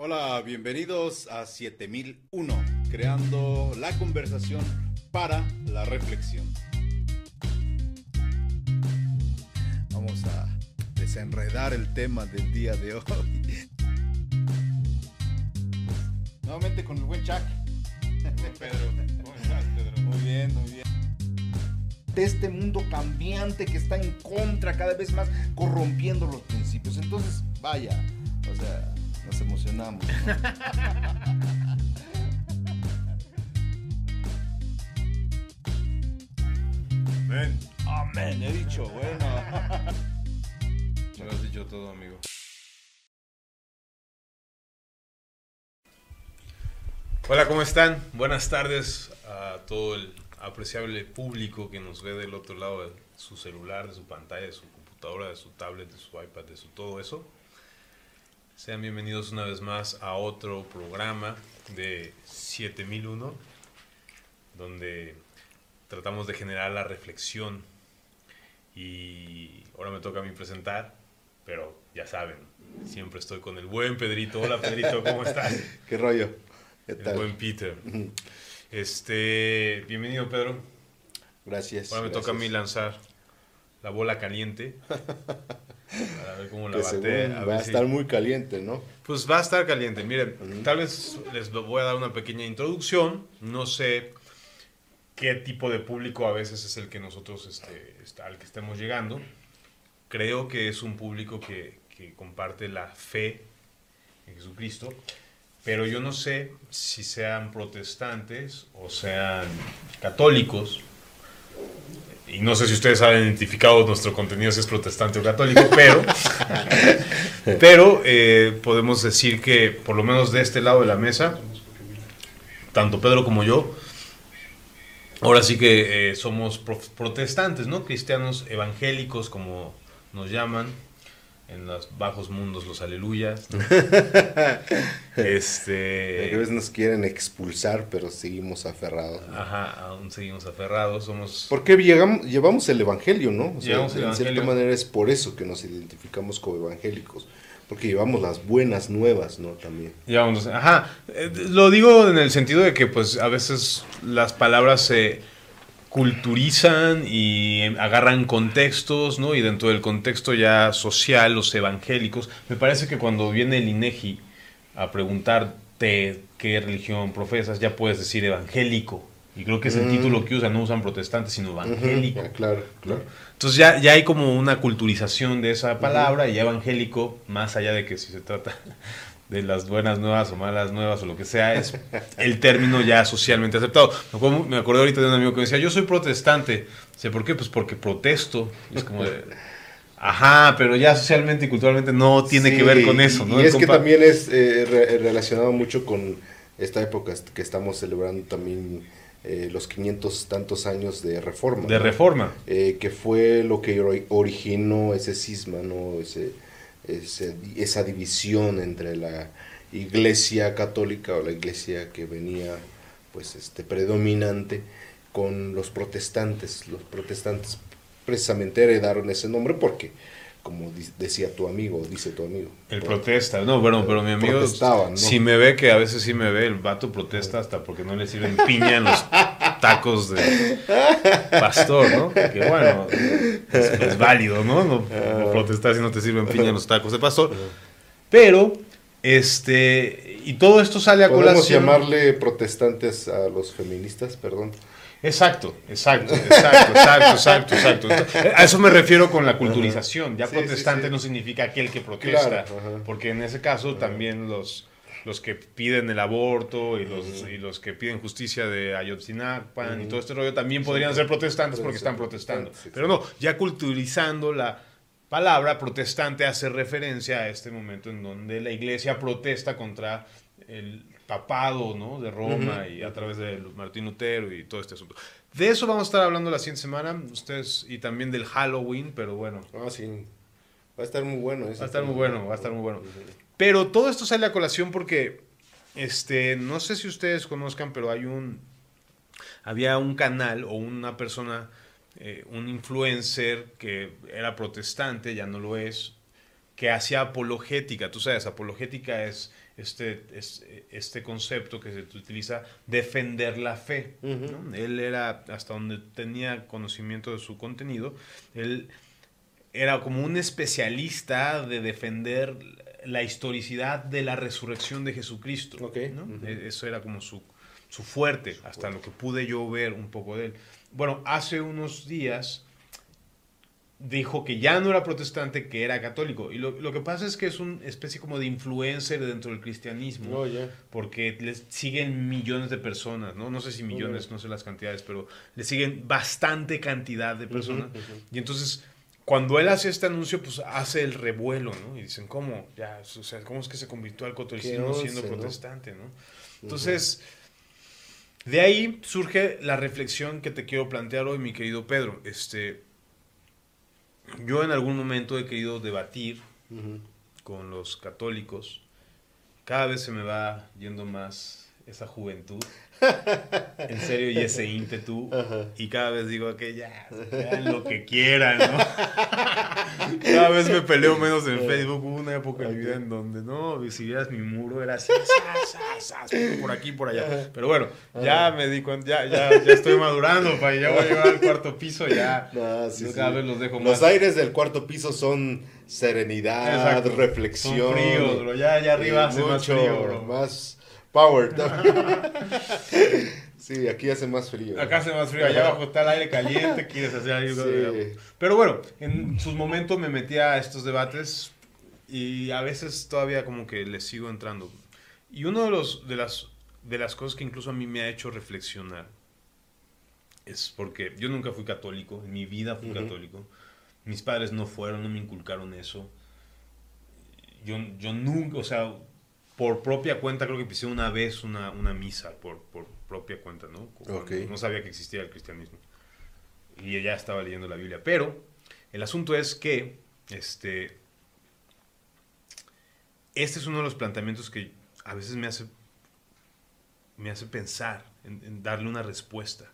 Hola, bienvenidos a 7001, creando la conversación para la reflexión. Vamos a desenredar el tema del día de hoy. Nuevamente con el buen Chuck. Pedro, ¿cómo estás, Pedro? Muy bien, muy bien. De este mundo cambiante que está en contra cada vez más, corrompiendo los principios. Entonces, vaya, o sea, nos emocionamos. ¿no? Ven. Amén, he dicho, bueno. Me lo has dicho todo, amigo. Hola, ¿cómo están? Buenas tardes a todo el apreciable público que nos ve del otro lado de su celular, de su pantalla, de su computadora, de su tablet, de su iPad, de su todo eso. Sean bienvenidos una vez más a otro programa de 7001, donde tratamos de generar la reflexión. Y ahora me toca a mí presentar, pero ya saben, siempre estoy con el buen Pedrito. Hola Pedrito, ¿cómo estás? ¿Qué rollo? ¿Qué El tal? buen Peter. Este, bienvenido Pedro. Gracias. Ahora me toca a mí lanzar la bola caliente. Ver cómo la bate. a va ver a si- estar muy caliente, ¿no? Pues va a estar caliente. Miren, tal vez les voy a dar una pequeña introducción. No sé qué tipo de público a veces es el que nosotros, este, al que estemos llegando. Creo que es un público que, que comparte la fe en Jesucristo. Pero yo no sé si sean protestantes o sean católicos. Y no sé si ustedes han identificado nuestro contenido si es protestante o católico, pero, pero eh, podemos decir que por lo menos de este lado de la mesa, tanto Pedro como yo, ahora sí que eh, somos pro- protestantes, ¿no? Cristianos evangélicos, como nos llaman en los bajos mundos, los aleluyas. ¿no? A este, veces nos quieren expulsar, pero seguimos aferrados. ¿no? ajá, aún seguimos aferrados, somos Porque llegamos, llevamos el evangelio, ¿no? O sea, Llevamos el en cierta manera es por eso que nos identificamos como evangélicos. Porque llevamos las buenas nuevas, ¿no? También. Ya vamos a- Ajá, eh, lo digo en el sentido de que pues a veces las palabras se culturizan y agarran contextos, ¿no? Y dentro del contexto ya social, los evangélicos, me parece que cuando viene el INEGI a preguntarte qué religión profesas, ya puedes decir evangélico. Y creo que es el Mm. título que usan, no usan protestantes, sino evangélico. Claro, claro. Entonces ya, ya hay como una culturización de esa palabra y ya evangélico, más allá de que si se trata de las buenas nuevas o malas nuevas o lo que sea, es el término ya socialmente aceptado. Me acordé ahorita de un amigo que me decía, yo soy protestante. Dice, ¿por qué? Pues porque protesto. Y es como de, ajá, pero ya socialmente y culturalmente no tiene que ver con eso, ¿no? Y es que también es eh, re- relacionado mucho con esta época que estamos celebrando también eh, los 500 tantos años de reforma. De ¿no? reforma. eh, que fue lo que ori- originó ese cisma, ¿no? Ese, esa división entre la iglesia católica o la iglesia que venía pues este predominante con los protestantes. Los protestantes precisamente heredaron ese nombre porque, como decía tu amigo, dice tu amigo. El por- protesta, no, bueno, pero mi amigo, si me ve, que a veces sí me ve, el vato protesta hasta porque no le sirven piña en los tacos de pastor, ¿no? Que bueno, es, es válido, ¿no? No, no protestar si no te sirven piña en los tacos de pastor. Pero, este, y todo esto sale a Podemos colación. llamarle protestantes a los feministas, perdón. Exacto, exacto, exacto, exacto, exacto, exacto. A eso me refiero con la culturización. Ya Sí, protestante sí. no significa aquel que protesta, Claro, porque en ese caso también los, los que piden el aborto y los, y los que piden justicia de Ayotzinapa y todo este rollo también podrían ser protestantes porque están protestando. Pero no, ya culturizando la palabra protestante hace referencia a este momento en donde la iglesia protesta contra el papado ¿no? de Roma y a través de Martín Lutero y todo este asunto. De eso vamos a estar hablando la siguiente semana, ustedes, y también del Halloween, pero bueno, Ah, sí. Va a estar muy bueno. ese va a estar muy bueno, va a estar muy bueno. Pero todo esto sale a colación porque, este, no sé si ustedes conozcan, pero hay un, había un canal o una persona, eh, un influencer que era protestante, ya no lo es, que hacía apologética. Tú sabes, apologética es este, este concepto que se utiliza, defender la fe. Él era, hasta donde tenía conocimiento de su contenido, él era como un especialista de defender la historicidad de la resurrección de Jesucristo. E, eso era como su, su fuerte, hasta lo que pude yo ver un poco de él. Bueno, hace unos días dijo que ya no era protestante, que era católico. Y lo, que pasa es que es una especie como de influencer dentro del cristianismo, oh, porque le siguen millones de personas, ¿no? No sé si millones, no sé las cantidades, pero le siguen bastante cantidad de personas. Y entonces, cuando él hace este anuncio, pues hace el revuelo, ¿no? Y dicen, ¿cómo? Ya, o sea, ¿cómo es que se convirtió al catolicismo siendo protestante, ¿no? Entonces... De ahí surge la reflexión que te quiero plantear hoy, mi querido Pedro. Este, yo en algún momento he querido debatir con los católicos. Cada vez se me va yendo más esa juventud. en serio, y ese ímpetu. Y cada vez digo que ya, hagan lo que quieran, ¿no? cada vez me peleo menos en Facebook. Hubo una época en mi vida en donde, no, si vieras mi muro era así, por aquí, por allá. Pero bueno, ya me di cuenta, ya, ya, ya estoy madurando, para ya voy a llegar al cuarto piso, ya cada vez los dejo más. Los aires del cuarto piso son serenidad, reflexión. Son fríos, Ya, ya arriba hace más frío, Más Power. sí, aquí hace más frío. Acá hace más frío, allá abajo está el aire caliente, quieres hacer algo. Pero bueno, en sus momentos me metía a estos debates y a veces todavía como que les sigo entrando. Y uno de, los, de, las, de las cosas que incluso a mí me ha hecho reflexionar es porque yo nunca fui católico, en mi vida fui católico. Mis padres no fueron, no me inculcaron eso. Yo, yo nunca, o sea, por propia cuenta, creo que pisé una vez una, una misa, por, por, propia cuenta, ¿no? No sabía que existía el cristianismo. Y ya estaba leyendo la Biblia. Pero el asunto es que este, este es uno de los planteamientos que a veces me hace, me hace pensar en, darle una respuesta.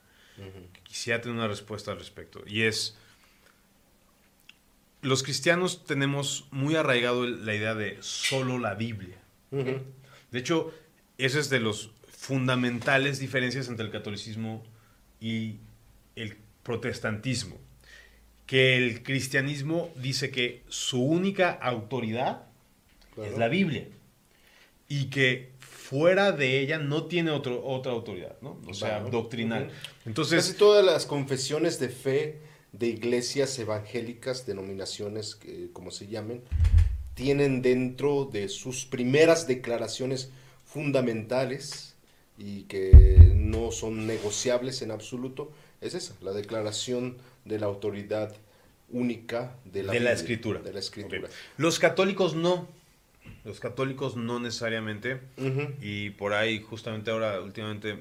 Quisiera tener una respuesta al respecto. Y es, los cristianos tenemos muy arraigado la idea de solo la Biblia. De hecho, esa es de las fundamentales diferencias entre el catolicismo y el protestantismo. Que el cristianismo dice que su única autoridad es la Biblia. Y que fuera de ella no tiene otro, otra autoridad, ¿no? O sea, doctrinal. Entonces, Casi todas las confesiones de fe de iglesias evangélicas, denominaciones, como se llamen, tienen dentro de sus primeras declaraciones fundamentales y que no son negociables en absoluto, es esa, la declaración de la autoridad única de la, de la escritura. De la escritura. Los católicos no. Los católicos no necesariamente. Y por ahí, justamente ahora, últimamente,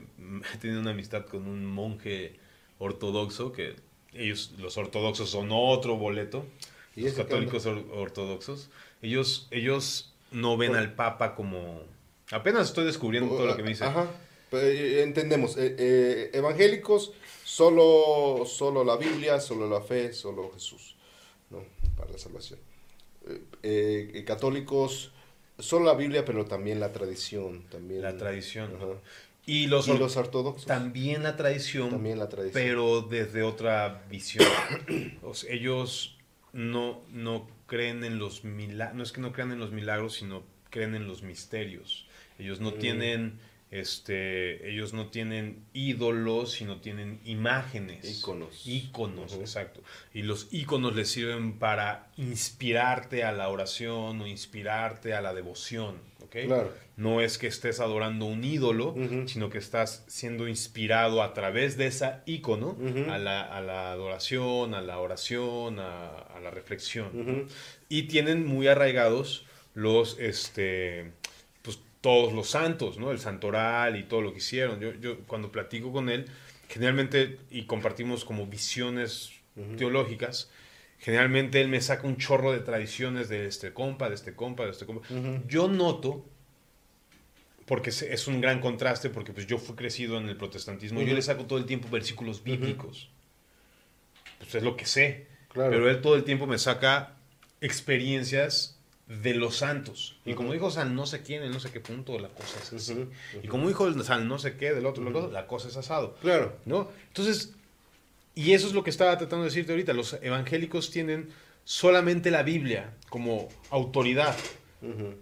he tenido una amistad con un monje ortodoxo, que ellos, los ortodoxos, son otro boleto. ¿Y los católicos ortodoxos ellos, ellos no ven al Papa como... Apenas estoy descubriendo todo lo que me dice. Ajá, eh, entendemos. Eh, eh, evangélicos, solo, solo la Biblia, solo la fe, solo Jesús, ¿no? Para la salvación. católicos, solo la Biblia, pero también la tradición. También, la tradición. Y los, los, ortodoxos. También la tradición. También la tradición. Pero desde otra visión. ellos no, no creen en los milagros, no es que no crean en los milagros, sino creen en los misterios. Ellos no mm. tienen este ellos no tienen ídolos sino tienen imágenes. Íconos. Íconos exacto. Y los íconos les sirven para inspirarte a la oración o inspirarte a la devoción no es que estés adorando un ídolo, sino que estás siendo inspirado a través de esa ícono a, la, adoración, a la oración, a, la reflexión. Y tienen muy arraigados los, este, todos los santos, ¿no? El santoral y todo lo que hicieron. Yo, yo cuando platico con él, generalmente, y compartimos como visiones teológicas, Generalmente él me saca un chorro de tradiciones de este compa, de este compa, de este compa. Yo noto, porque es un gran contraste, porque pues yo fui crecido en el protestantismo, yo le saco todo el tiempo versículos bíblicos. Pues es lo que sé. Pero él todo el tiempo me saca experiencias de los santos. Y como dijo San no sé quién, en no sé qué punto, la cosa es así. Y como dijo San no sé qué del otro, la cosa es asado. Claro. ¿No? Entonces, y eso es lo que estaba tratando de decirte ahorita. Los evangélicos tienen solamente la Biblia como autoridad.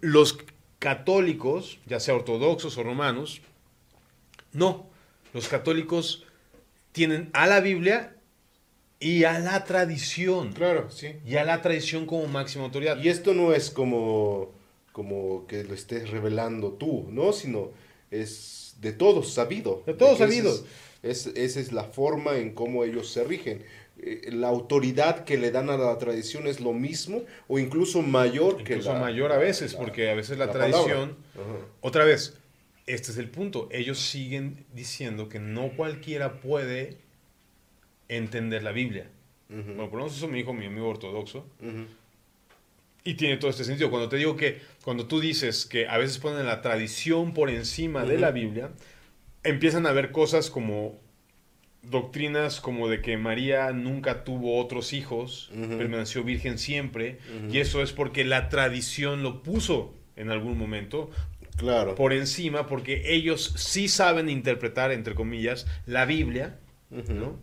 Los católicos, ya sea ortodoxos o romanos, no. Los católicos tienen a la Biblia y a la tradición. Claro, sí. Y a la tradición como máxima autoridad. Y esto no es como, como que lo estés revelando tú, ¿no? Sino es de todos sabido. De todos sabido. Es, esa es la forma en cómo ellos se rigen. Eh, la autoridad que le dan a la tradición es lo mismo o incluso mayor que la... mayor a veces, porque a veces la, tradición... Otra vez, este es el punto. Ellos siguen diciendo que no cualquiera puede entender la Biblia. Bueno, por lo menos eso me dijo mi amigo ortodoxo. Y tiene todo este sentido. Cuando te digo que, cuando tú dices que a veces ponen la tradición por encima de la Biblia, empiezan a ver cosas como doctrinas como de que María nunca tuvo otros hijos, permaneció virgen siempre, y eso es porque la tradición lo puso en algún momento claro. por encima, porque ellos sí saben interpretar, entre comillas, la Biblia, ¿no?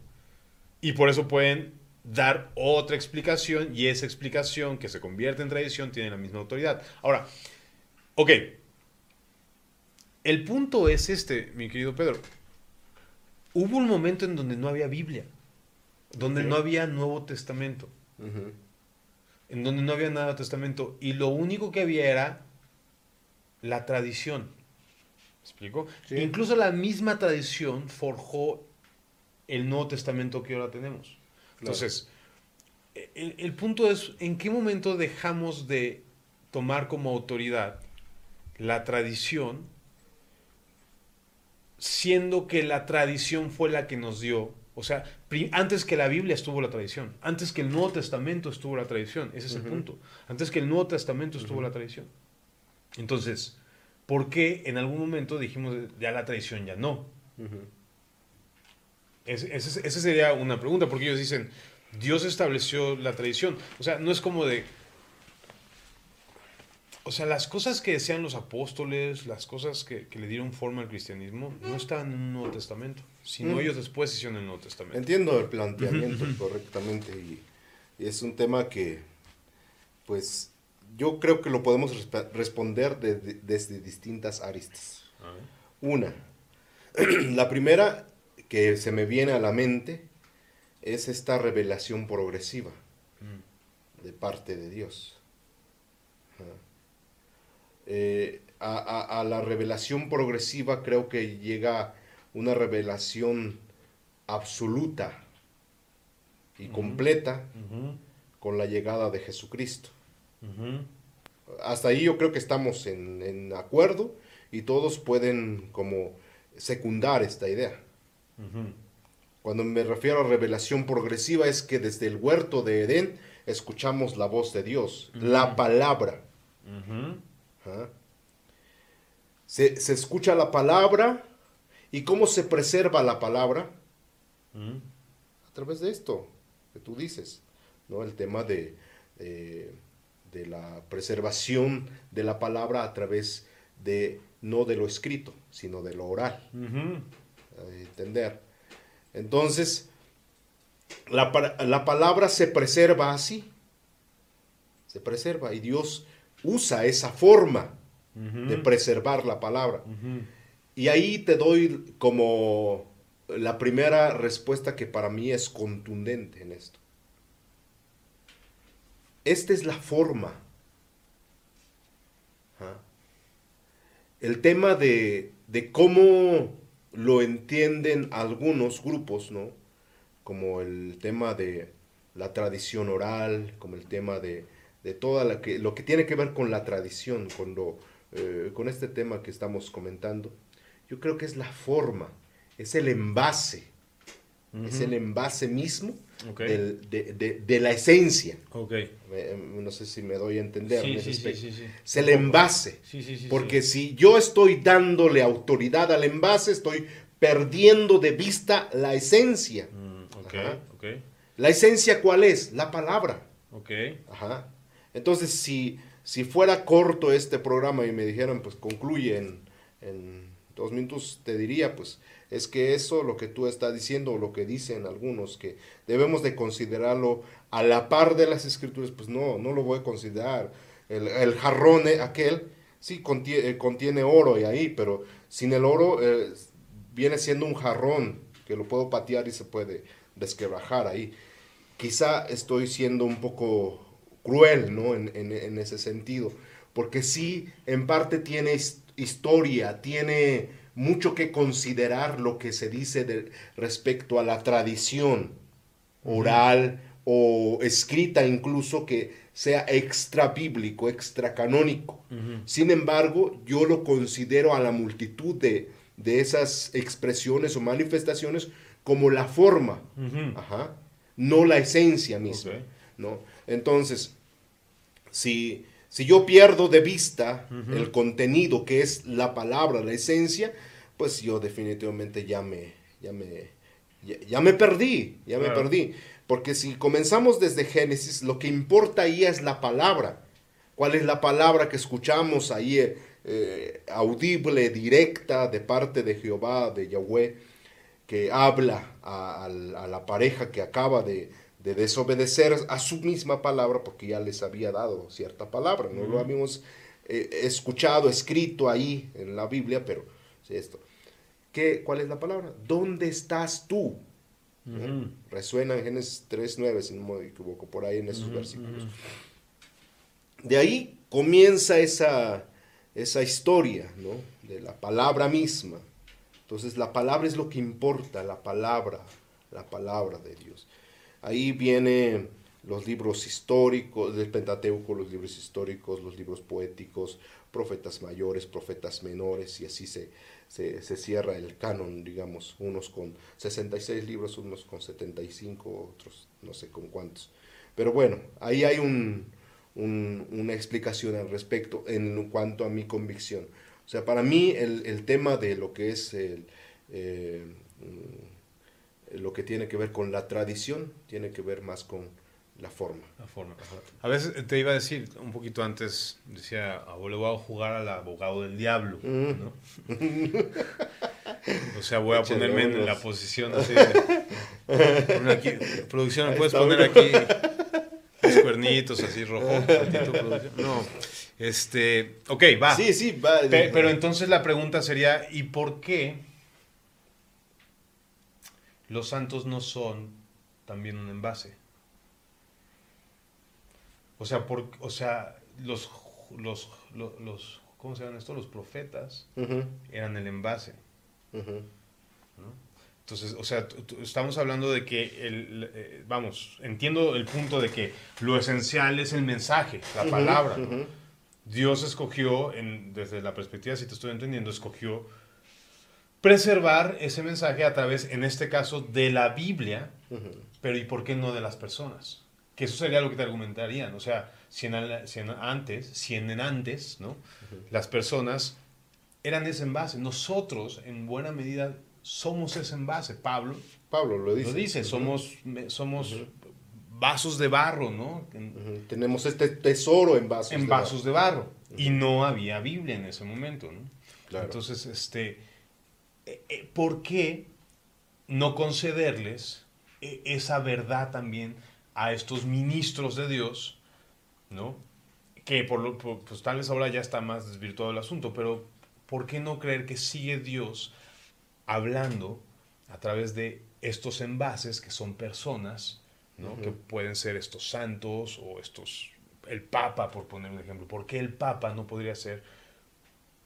Y por eso pueden dar otra explicación y esa explicación que se convierte en tradición tiene la misma autoridad. Ahora, ok, el punto es este, mi querido Pedro. Hubo un momento en donde no había Biblia, donde no había Nuevo Testamento, en donde no había nada Testamento y lo único que había era la tradición. ¿Me explico? Incluso la misma tradición forjó el Nuevo Testamento que ahora tenemos. Entonces, el, punto es, ¿en qué momento dejamos de tomar como autoridad la tradición, siendo que la tradición fue la que nos dio? O sea, antes que la Biblia estuvo la tradición, antes que el Nuevo Testamento estuvo la tradición, ese es el punto. Antes que el Nuevo Testamento estuvo la tradición. Entonces, ¿por qué en algún momento dijimos ya la tradición ya no? Esa sería una pregunta, porque ellos dicen, Dios estableció la tradición. O sea, no es como de... O sea, las cosas que decían los apóstoles, las cosas que, le dieron forma al cristianismo, no están en el Nuevo Testamento, sino mm. ellos después hicieron el Nuevo Testamento. Entiendo el planteamiento correctamente y, es un tema que, pues, yo creo que lo podemos responder desde distintas aristas. Una, la primera que se me viene a la mente es esta revelación progresiva mm. de parte de Dios. Eh, a, la revelación progresiva creo que llega una revelación absoluta y completa con la llegada de Jesucristo. Hasta ahí yo creo que estamos en, en, acuerdo y todos pueden como secundar esta idea. Cuando me refiero a revelación progresiva es que desde el huerto de Edén escuchamos la voz de Dios, la palabra. ¿Ah? se, escucha la palabra y cómo se preserva la palabra a través de esto que tú dices, ¿no? El tema de, de la preservación de la palabra a través de no de lo escrito, sino de lo oral entender. Entonces, la, palabra se preserva así. Se preserva y Dios usa esa forma de preservar la palabra. Y ahí te doy como la primera respuesta que para mí es contundente en esto. Esta es la forma. ¿Ah? El tema de, de cómo lo entienden algunos grupos, ¿no? Como el tema de la tradición oral, como el tema de, de toda la que, lo que tiene que ver con la tradición, con, eh, con este tema que estamos comentando. Yo creo que es la forma, es el envase, es el envase mismo de, la esencia. Okay. no sé si me doy a entender. Sí, sí, sí, es el envase. Porque si yo estoy dándole autoridad al envase, estoy perdiendo de vista la esencia. Mm, ¿La esencia cuál es? La palabra. Okay. Ajá. Entonces, si, si fuera corto este programa y me dijeran, pues concluye en, en dos minutos, te diría, pues es que eso, lo que tú estás diciendo, o lo que dicen algunos, que debemos de considerarlo a la par de las escrituras, pues no, no lo voy a considerar. El, el jarrón eh, aquel, sí, contiene, eh, contiene, oro y ahí, pero sin el oro eh, viene siendo un jarrón que lo puedo patear y se puede desquebrajar ahí. Quizá estoy siendo un poco cruel, ¿no? En, en ese sentido, porque sí, en parte tiene historia, tiene mucho que considerar lo que se dice de, respecto a la tradición oral o escrita incluso que sea extra bíblico, extra canónico. Sin embargo, yo lo considero a la multitud de, esas expresiones o manifestaciones como la forma, no la esencia misma. ¿no? Entonces, si, si yo pierdo de vista el contenido que es la palabra, la esencia, pues yo definitivamente ya me, ya me, ya, me perdí, ya me perdí. Porque si comenzamos desde Génesis, lo que importa ahí es la palabra. ¿Cuál es la palabra que escuchamos ahí eh, eh, audible, directa de parte de Jehová, de Yahweh, que habla a, la pareja que acaba de, desobedecer a su misma palabra porque ya les había dado cierta palabra? No lo habíamos eh, escuchado, escrito ahí en la Biblia, pero esto. ¿Qué, ¿Cuál es la palabra? ¿Dónde estás tú? Resuena en Génesis 3.9, si no me equivoco, por ahí en esos versículos. De ahí comienza esa, esa historia, ¿no? De la palabra misma. Entonces la palabra es lo que importa, la palabra, la palabra de Dios. Ahí vienen los libros históricos del Pentateuco, los libros históricos, los libros poéticos, profetas mayores, profetas menores, y así se, se, cierra el canon, digamos, unos con 66 libros, unos con 75, otros no sé con cuántos. Pero bueno, ahí hay un, una explicación al respecto en cuanto a mi convicción. O sea, para mí el, tema de lo que es el, eh, lo que tiene que ver con la tradición, tiene que ver más con la forma. La forma. A veces te iba a decir, un poquito antes, decía, abuelo, voy a jugar al abogado del diablo, mm. ¿no? o sea, voy a ponerme en la posición así de, aquí, producción, ¿me puedes poner aquí los cuernitos así rojos? No, este, ok, va. Sí, sí, va. pero entonces la pregunta sería, ¿y por qué los santos no son también un envase? O sea, por, o sea los, los, los, ¿cómo se llaman esto? Los profetas eran el envase. Entonces, o sea, estamos hablando de que, el, eh, vamos, entiendo el punto de que lo esencial es el mensaje, la palabra. Dios escogió, en, desde la perspectiva, si te estoy entendiendo, escogió preservar ese mensaje a través, en este caso, de la Biblia, pero ¿y por qué no de las personas? Que eso sería lo que te argumentarían. O sea, si en, antes, si en antes, ¿no? Las personas eran ese envase. Nosotros, en buena medida, somos ese envase. Pablo, Pablo lo dice. Lo dice, somos, somos vasos de barro, ¿no? Tenemos este tesoro en vasos en vasos de barro. Y no había Biblia en ese momento, ¿no? Entonces, este, eh, eh, ¿por qué no concederles eh, esa verdad también a estos ministros de Dios, ¿no? Que por lo, pues tal vez ahora ya está más desvirtuado el asunto, pero ¿por qué no creer que sigue Dios hablando a través de estos envases que son personas, ¿no? Que pueden ser estos santos o estos, el Papa, por poner un ejemplo. ¿Por qué el Papa no podría ser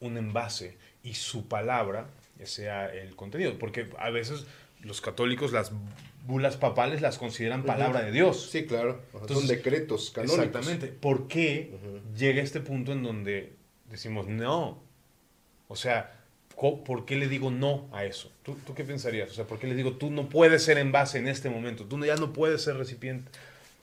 un envase y su palabra sea el contenido? Porque a veces los católicos las bulas papales las consideran palabra de Dios. Sí, claro. Son decretos canónicos. Exactamente. ¿Por qué llega este punto en donde decimos no? O sea, ¿por qué le digo no a eso? ¿Tú, ¿Tú, qué pensarías? O sea, ¿por qué le digo tú no puedes ser envase en este momento? Tú ya no puedes ser recipiente.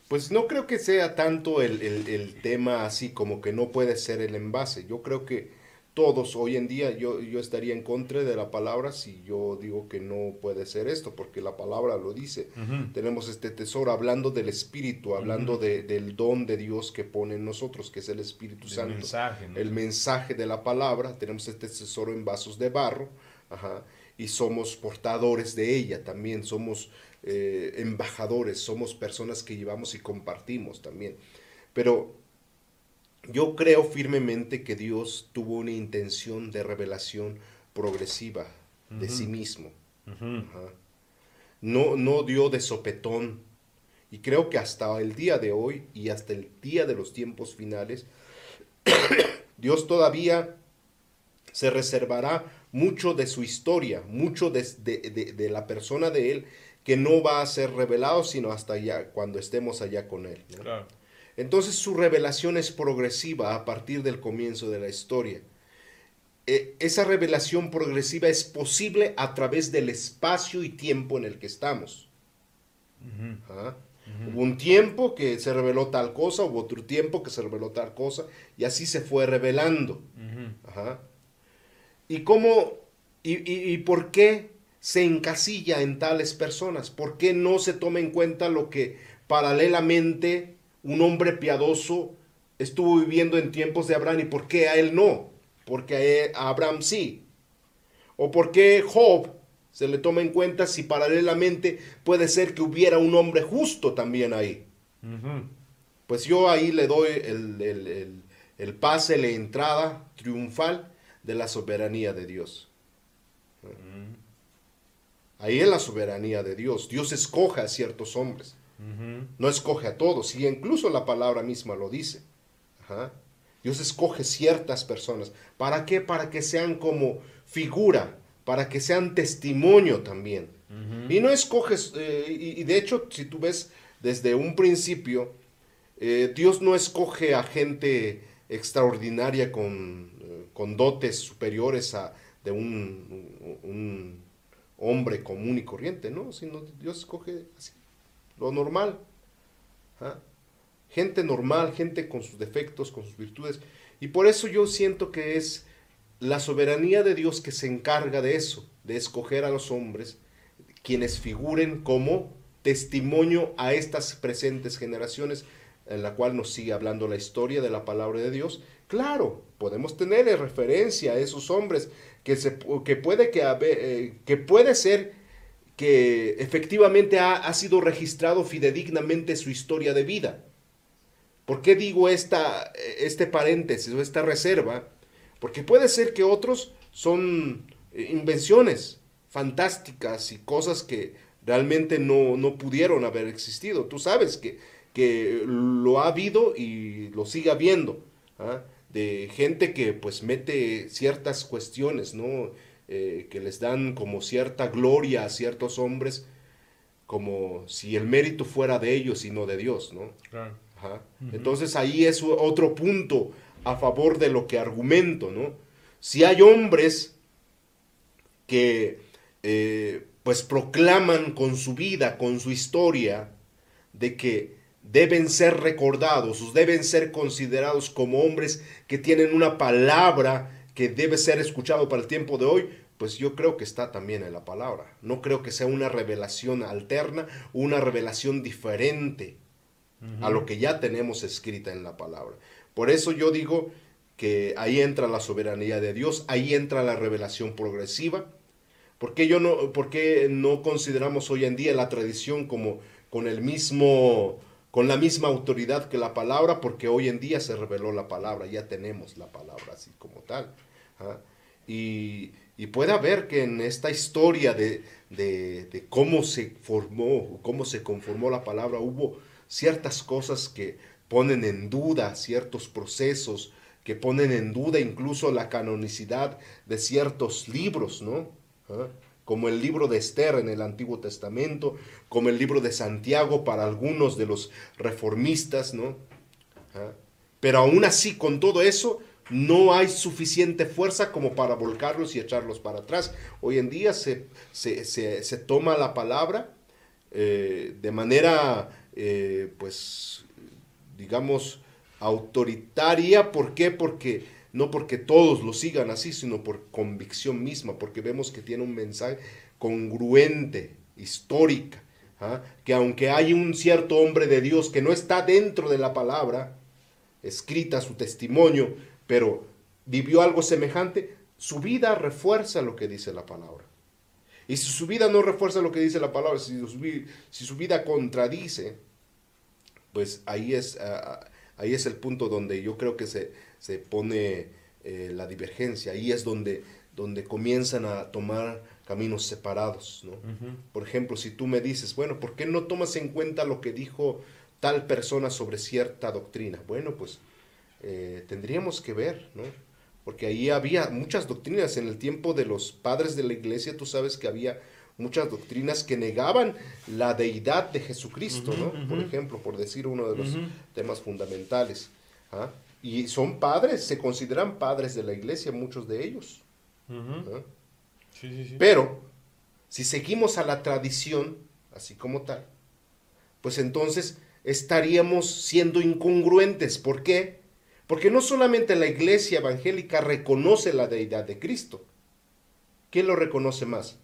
Pues no creo que sea tanto el, el, el tema así como que no puede ser el envase. Yo creo que todos hoy en día, yo, yo estaría en contra de la palabra si yo digo que no puede ser esto, porque la palabra lo dice. Tenemos este tesoro hablando del Espíritu, hablando de, del don de Dios que pone en nosotros, que es el Espíritu el Santo. Mensaje, El mensaje de la palabra, tenemos este tesoro en vasos de barro, y somos portadores de ella también, somos eh, embajadores, somos personas que llevamos y compartimos también. Pero yo creo firmemente que Dios tuvo una intención de revelación progresiva de sí mismo. No, no dio de sopetón. Y creo que hasta el día de hoy y hasta el día de los tiempos finales, Dios todavía se reservará mucho de su historia, mucho de, la persona de Él, que no va a ser revelado sino hasta allá, cuando estemos allá con Él. Claro. Entonces su revelación es progresiva a partir del comienzo de la historia. E, esa revelación progresiva es posible a través del espacio y tiempo en el que estamos. ¿Ah? Hubo un tiempo que se reveló tal cosa, hubo otro tiempo que se reveló tal cosa, y así se fue revelando. ¿Y cómo, y, y, por qué se encasilla en tales personas? ¿Por qué no se toma en cuenta lo que paralelamente un hombre piadoso estuvo viviendo en tiempos de Abraham y por qué a él no, porque a, Abraham sí. O por qué Job se le toma en cuenta si paralelamente puede ser que hubiera un hombre justo también ahí. Pues yo ahí le doy el, pase, la entrada triunfal de la soberanía de Dios. Ahí es la soberanía de Dios. Dios escoja a ciertos hombres. No escoge a todos, y incluso la palabra misma lo dice. Dios escoge ciertas personas. ¿Para qué? Para que sean como figura, para que sean testimonio también. Y no escoges, eh, y, de hecho, si tú ves desde un principio, eh, Dios no escoge a gente extraordinaria con, eh, con dotes superiores a de un, un, hombre común y corriente, ¿no? Sino Dios escoge así, lo normal. ¿ah? Gente normal, gente con sus defectos, con sus virtudes. Y por eso yo siento que es la soberanía de Dios que se encarga de eso, de escoger a los hombres, quienes figuren como testimonio a estas presentes generaciones en la cual nos sigue hablando la historia de la palabra de Dios. Claro, podemos tener referencia a esos hombres que, se, que, puede, que, eh, que puede ser que efectivamente ha, sido registrado fidedignamente su historia de vida. ¿Por qué digo esta, este paréntesis o esta reserva? Porque puede ser que otros son eh, invenciones fantásticas y cosas que realmente no, pudieron haber existido. Tú sabes que, que, lo ha habido y lo sigue habiendo. ¿ah? De gente que pues mete ciertas cuestiones, ¿no? Eh, que les dan como cierta gloria a ciertos hombres, como si el mérito fuera de ellos y no de Dios, ¿no? Entonces ahí es otro punto a favor de lo que argumento, ¿no? Si hay hombres que eh, pues proclaman con su vida, con su historia, de que deben ser recordados, deben ser considerados como hombres que tienen una palabra que debe ser escuchado para el tiempo de hoy, pues yo creo que está también en la palabra. No creo que sea una revelación alterna, una revelación diferente a lo que ya tenemos escrita en la palabra. Por eso yo digo que ahí entra la soberanía de Dios, ahí entra la revelación progresiva. ¿Por qué, yo no, por qué no consideramos hoy en día la tradición como con el mismo con la misma autoridad que la palabra, porque hoy en día se reveló la palabra, ya tenemos la palabra así como tal. ¿Ah? Y, puede haber que en esta historia de, cómo se formó, cómo se conformó la palabra, hubo ciertas cosas que ponen en duda ciertos procesos, que ponen en duda incluso la canonicidad de ciertos libros, ¿no? Como el libro de Esther en el Antiguo Testamento, como el libro de Santiago para algunos de los reformistas, ¿no? Pero aún así, con todo eso, no hay suficiente fuerza como para volcarlos y echarlos para atrás. Hoy en día se, se, toma la palabra eh, de manera, eh, pues, digamos, autoritaria. ¿Por qué? Porque no porque todos lo sigan así, sino por convicción misma, porque vemos que tiene un mensaje congruente, histórica, ¿ah? que aunque hay un cierto hombre de Dios que no está dentro de la palabra, escrita su testimonio, pero vivió algo semejante, su vida refuerza lo que dice la palabra. Y si su vida no refuerza lo que dice la palabra, si su, vida contradice, pues ahí es, ah, ah, ahí es el punto donde yo creo que se, se pone eh, la divergencia. Ahí es donde, donde comienzan a tomar caminos separados. ¿no? Por ejemplo, si tú me dices, bueno, ¿por qué no tomas en cuenta lo que dijo tal persona sobre cierta doctrina? Bueno, pues eh, tendríamos que ver, ¿no? porque ahí había muchas doctrinas en el tiempo de los padres de la iglesia, tú sabes que había muchas doctrinas que negaban la deidad de Jesucristo, ¿no? Por ejemplo, por decir uno de los temas fundamentales. ¿ah? Y son padres, se consideran padres de la iglesia, muchos de ellos. Pero, si seguimos a la tradición, así como tal, pues entonces estaríamos siendo incongruentes. ¿Por qué? Porque no solamente la iglesia evangélica reconoce la deidad de Cristo. ¿Quién lo reconoce más?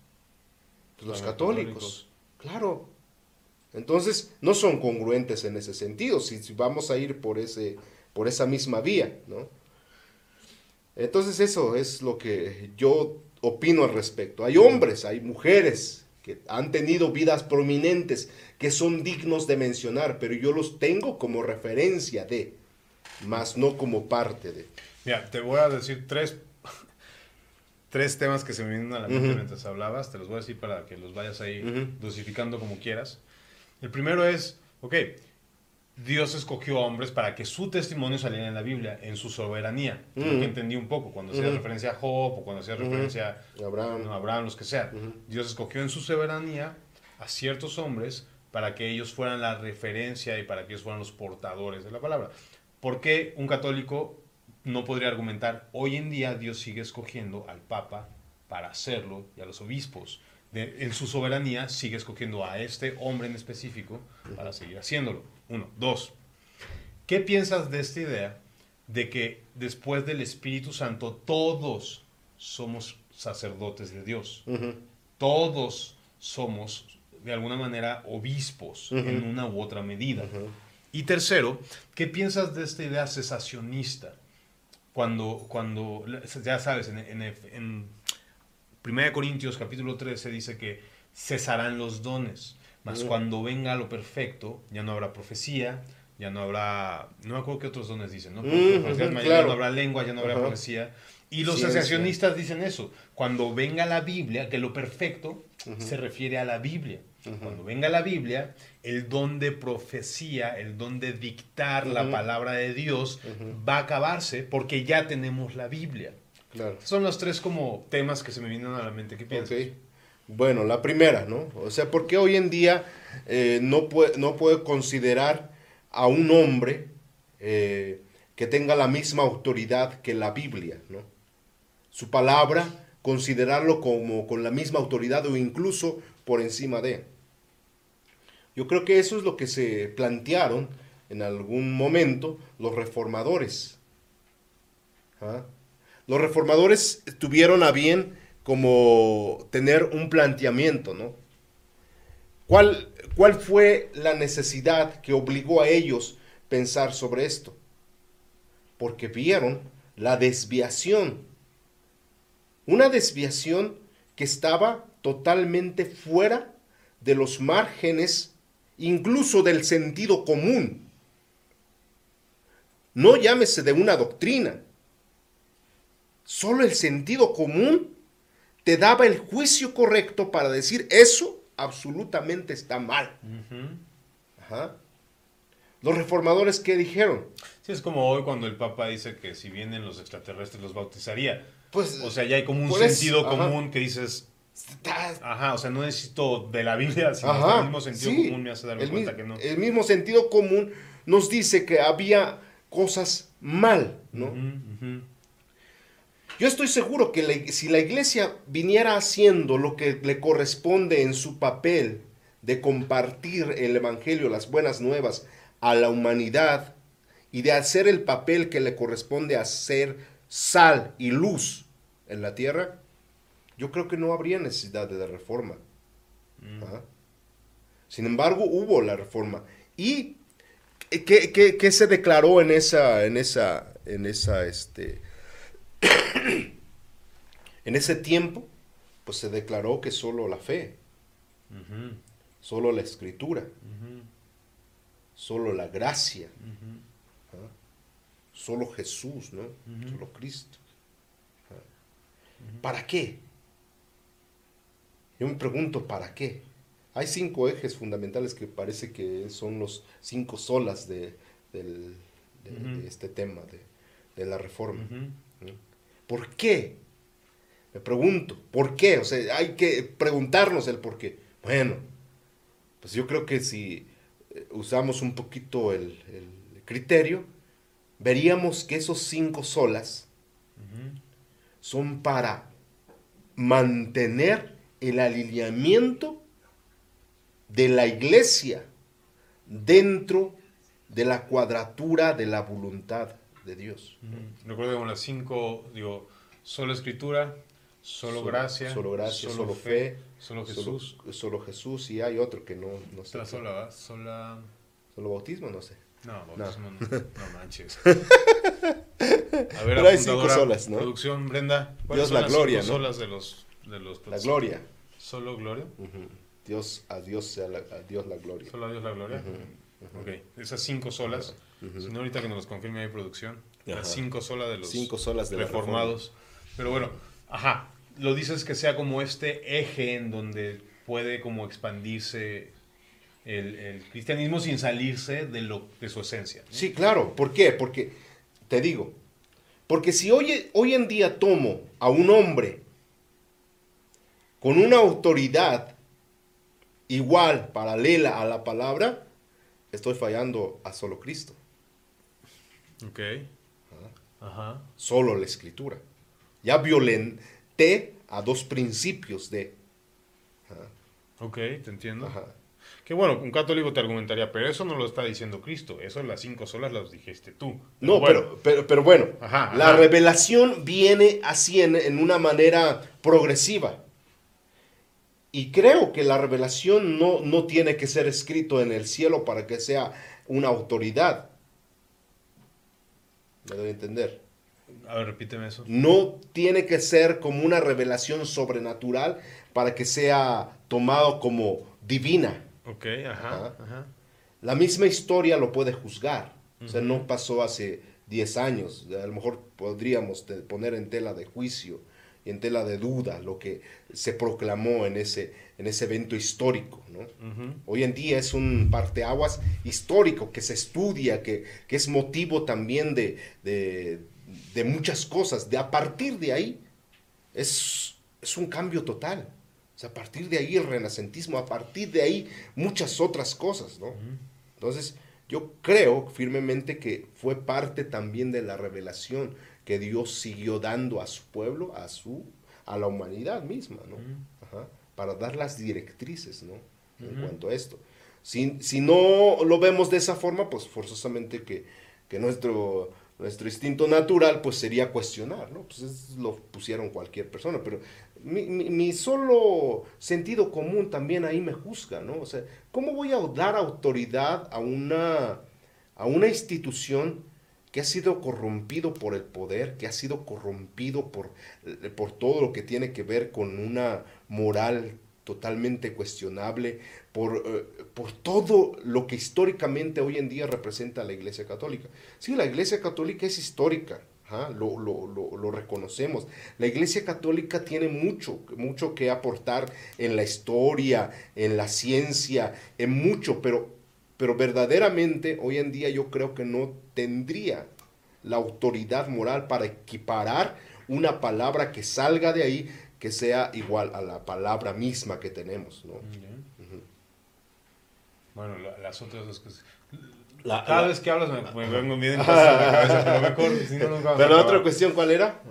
Pues los católicos. Claro. Entonces, no son congruentes en ese sentido, si, vamos a ir por, ese, por esa misma vía, ¿no? Entonces, eso es lo que yo opino al respecto. Hay hombres, hay mujeres que han tenido vidas prominentes, que son dignos de mencionar, pero yo los tengo como referencia de más no como parte de. Mira, te voy a decir tres, tres temas que se me vienen a la mente mientras hablabas. Te los voy a decir para que los vayas ahí dosificando como quieras. El primero es, ok, Dios escogió a hombres para que su testimonio saliera en la Biblia, en su soberanía. lo que entendí un poco, cuando hacía referencia a Job o cuando hacía referencia a Abraham, Abraham los que sea. Dios escogió en su soberanía a ciertos hombres para que ellos fueran la referencia y para que ellos fueran los portadores de la palabra. ¿Por qué un católico no podría argumentar, hoy en día Dios sigue escogiendo al Papa para hacerlo y a los obispos? en su soberanía sigue escogiendo a este hombre en específico para seguir haciéndolo. Uno. Dos. ¿Qué piensas de esta idea de que después del Espíritu Santo todos somos sacerdotes de Dios? Todos somos de alguna manera obispos en una u otra medida. Y tercero, ¿qué piensas de esta idea cesacionista? Cuando, cuando ya sabes, en, en, en 1 Corintios capítulo 13 dice que cesarán los dones, mas cuando venga lo perfecto, ya no habrá profecía, ya no habrá, no me acuerdo qué otros dones dicen, ¿no? Ya no habrá lengua, ya no habrá profecía. Y los cesacionistas dicen eso, cuando venga la Biblia, que lo perfecto se refiere a la Biblia. Cuando venga la Biblia, el don de profecía, el don de dictar la palabra de Dios va a acabarse porque ya tenemos la Biblia. Son los tres como temas que se me vienen a la mente. ¿Qué piensas? Bueno, la primera, ¿no? O sea, ¿por qué hoy en día eh, no, puede, no puede considerar a un hombre eh, que tenga la misma autoridad que la Biblia, ¿no? Su palabra, considerarlo como con la misma autoridad o incluso por encima de. Yo creo que eso es lo que se plantearon en algún momento los reformadores. ¿Ah? Los reformadores tuvieron a bien como tener un planteamiento, ¿no? ¿Cuál, ¿Cuál fue la necesidad que obligó a ellos pensar sobre esto? Porque vieron la desviación. Una desviación que estaba totalmente fuera de los márgenes incluso del sentido común. No llámese de una doctrina. Solo el sentido común te daba el juicio correcto para decir eso absolutamente está mal. Los reformadores, ¿qué dijeron? Sí, es como hoy cuando el Papa dice que si vienen los extraterrestres los bautizaría. Pues, o sea, ya hay como un sentido común que dices, Ajá, o sea, no necesito de la Biblia, sino el mismo sentido común me hace darme cuenta que no. El mismo sentido común nos dice que había cosas mal, ¿no? Yo estoy seguro que si la iglesia viniera haciendo lo que le corresponde en su papel de compartir el Evangelio, las buenas nuevas a la humanidad y de hacer el papel que le corresponde hacer sal y luz en la tierra, yo creo que no habría necesidad de la reforma. ¿Ah? Sin embargo, hubo la reforma. ¿Y qué, qué se declaró en esa, en esa, en esa, este, en ese tiempo? Pues se declaró que solo la fe, solo la escritura, solo la gracia, ¿ah? solo Jesús, ¿no? Solo Cristo. ¿Ah? ¿Para qué? Yo me pregunto, ¿para qué? Hay cinco ejes fundamentales que parece que son los cinco solas de, este tema, de, la reforma. ¿Por qué? Me pregunto, ¿por qué? O sea, hay que preguntarnos el por qué. Bueno, pues yo creo que si eh, usamos un poquito el, criterio, veríamos que esos cinco solas son para mantener el alineamiento de la iglesia dentro de la cuadratura de la voluntad de Dios. Recuerdo con las cinco, digo, solo escritura, solo, gracia, solo gracia, solo, fe, solo Jesús. Solo, Jesús y hay otro que no, no sé. La sola, sola... Solo bautismo, no sé. No, bautismo no, no, manches. A ver, Pero hay cinco solas, ¿no? Producción, Brenda. Dios la gloria, ¿no? solas de los, de los La gloria. ¿Solo gloria? Dios, a Dios sea la, a Dios la gloria. ¿Solo a Dios la gloria? Ok, esas cinco solas, si no ahorita que nos confirme mi producción, las cinco solas de los cinco solas de reformados. Pero bueno, ajá, lo dices que sea como este eje en donde puede como expandirse el, cristianismo sin salirse de, lo, de su esencia. Sí, claro. ¿Por qué? Porque, te digo, porque si hoy, hoy en día tomo a un hombre con una autoridad igual, paralela a la palabra, estoy fallando a solo Cristo. Ok. Ajá. Solo la escritura. Ya violenté a dos principios de... Ok, te entiendo. Ajá. Que bueno, un católico te argumentaría, pero eso no lo está diciendo Cristo, eso las cinco solas las dijiste tú. no, pero, pero, pero, bueno, la revelación viene así en una manera progresiva. Y creo que la revelación no, no tiene que ser escrito en el cielo para que sea una autoridad. ¿Me doy a entender? A ver, repíteme eso. No tiene que ser como una revelación sobrenatural para que sea tomado como divina. Ok, ajá, ajá. La misma historia lo puede juzgar. O sea, no pasó hace 10 años. A lo mejor podríamos poner en tela de juicio en tela de duda lo que se proclamó en ese, en ese evento histórico. ¿no? Hoy en día es un parteaguas histórico que se estudia, que, que es motivo también de, de, de, muchas cosas. De a partir de ahí es, es un cambio total. O sea, a partir de ahí el renacentismo, a partir de ahí muchas otras cosas. ¿no? Entonces, yo creo firmemente que fue parte también de la revelación que Dios siguió dando a su pueblo, a su a la humanidad misma, ¿no? para dar las directrices, ¿no? En cuanto a esto. Si, si, no lo vemos de esa forma, pues forzosamente que, que nuestro, nuestro instinto natural pues sería cuestionar, ¿no? Pues lo pusieron cualquier persona, pero mi, mi, mi, solo sentido común también ahí me juzga, ¿no? O sea, ¿cómo voy a dar autoridad a una, a una institución que ha sido corrompido por el poder, que ha sido corrompido por, eh, por todo lo que tiene que ver con una moral totalmente cuestionable, por, eh, por todo lo que históricamente hoy en día representa la Iglesia Católica. Sí, la Iglesia Católica es histórica, lo, lo, lo, lo, reconocemos. La Iglesia Católica tiene mucho, mucho que aportar en la historia, en la ciencia, en mucho, pero pero verdaderamente hoy en día yo creo que no tendría la autoridad moral para equiparar una palabra que salga de ahí que sea igual a la palabra misma que tenemos. ¿no? Bueno, las otras dos cosas. Cada vez que hablas me, me vengo bien cosas la cabeza, pero mejor, si no nos Pero la otra cuestión, ¿cuál era?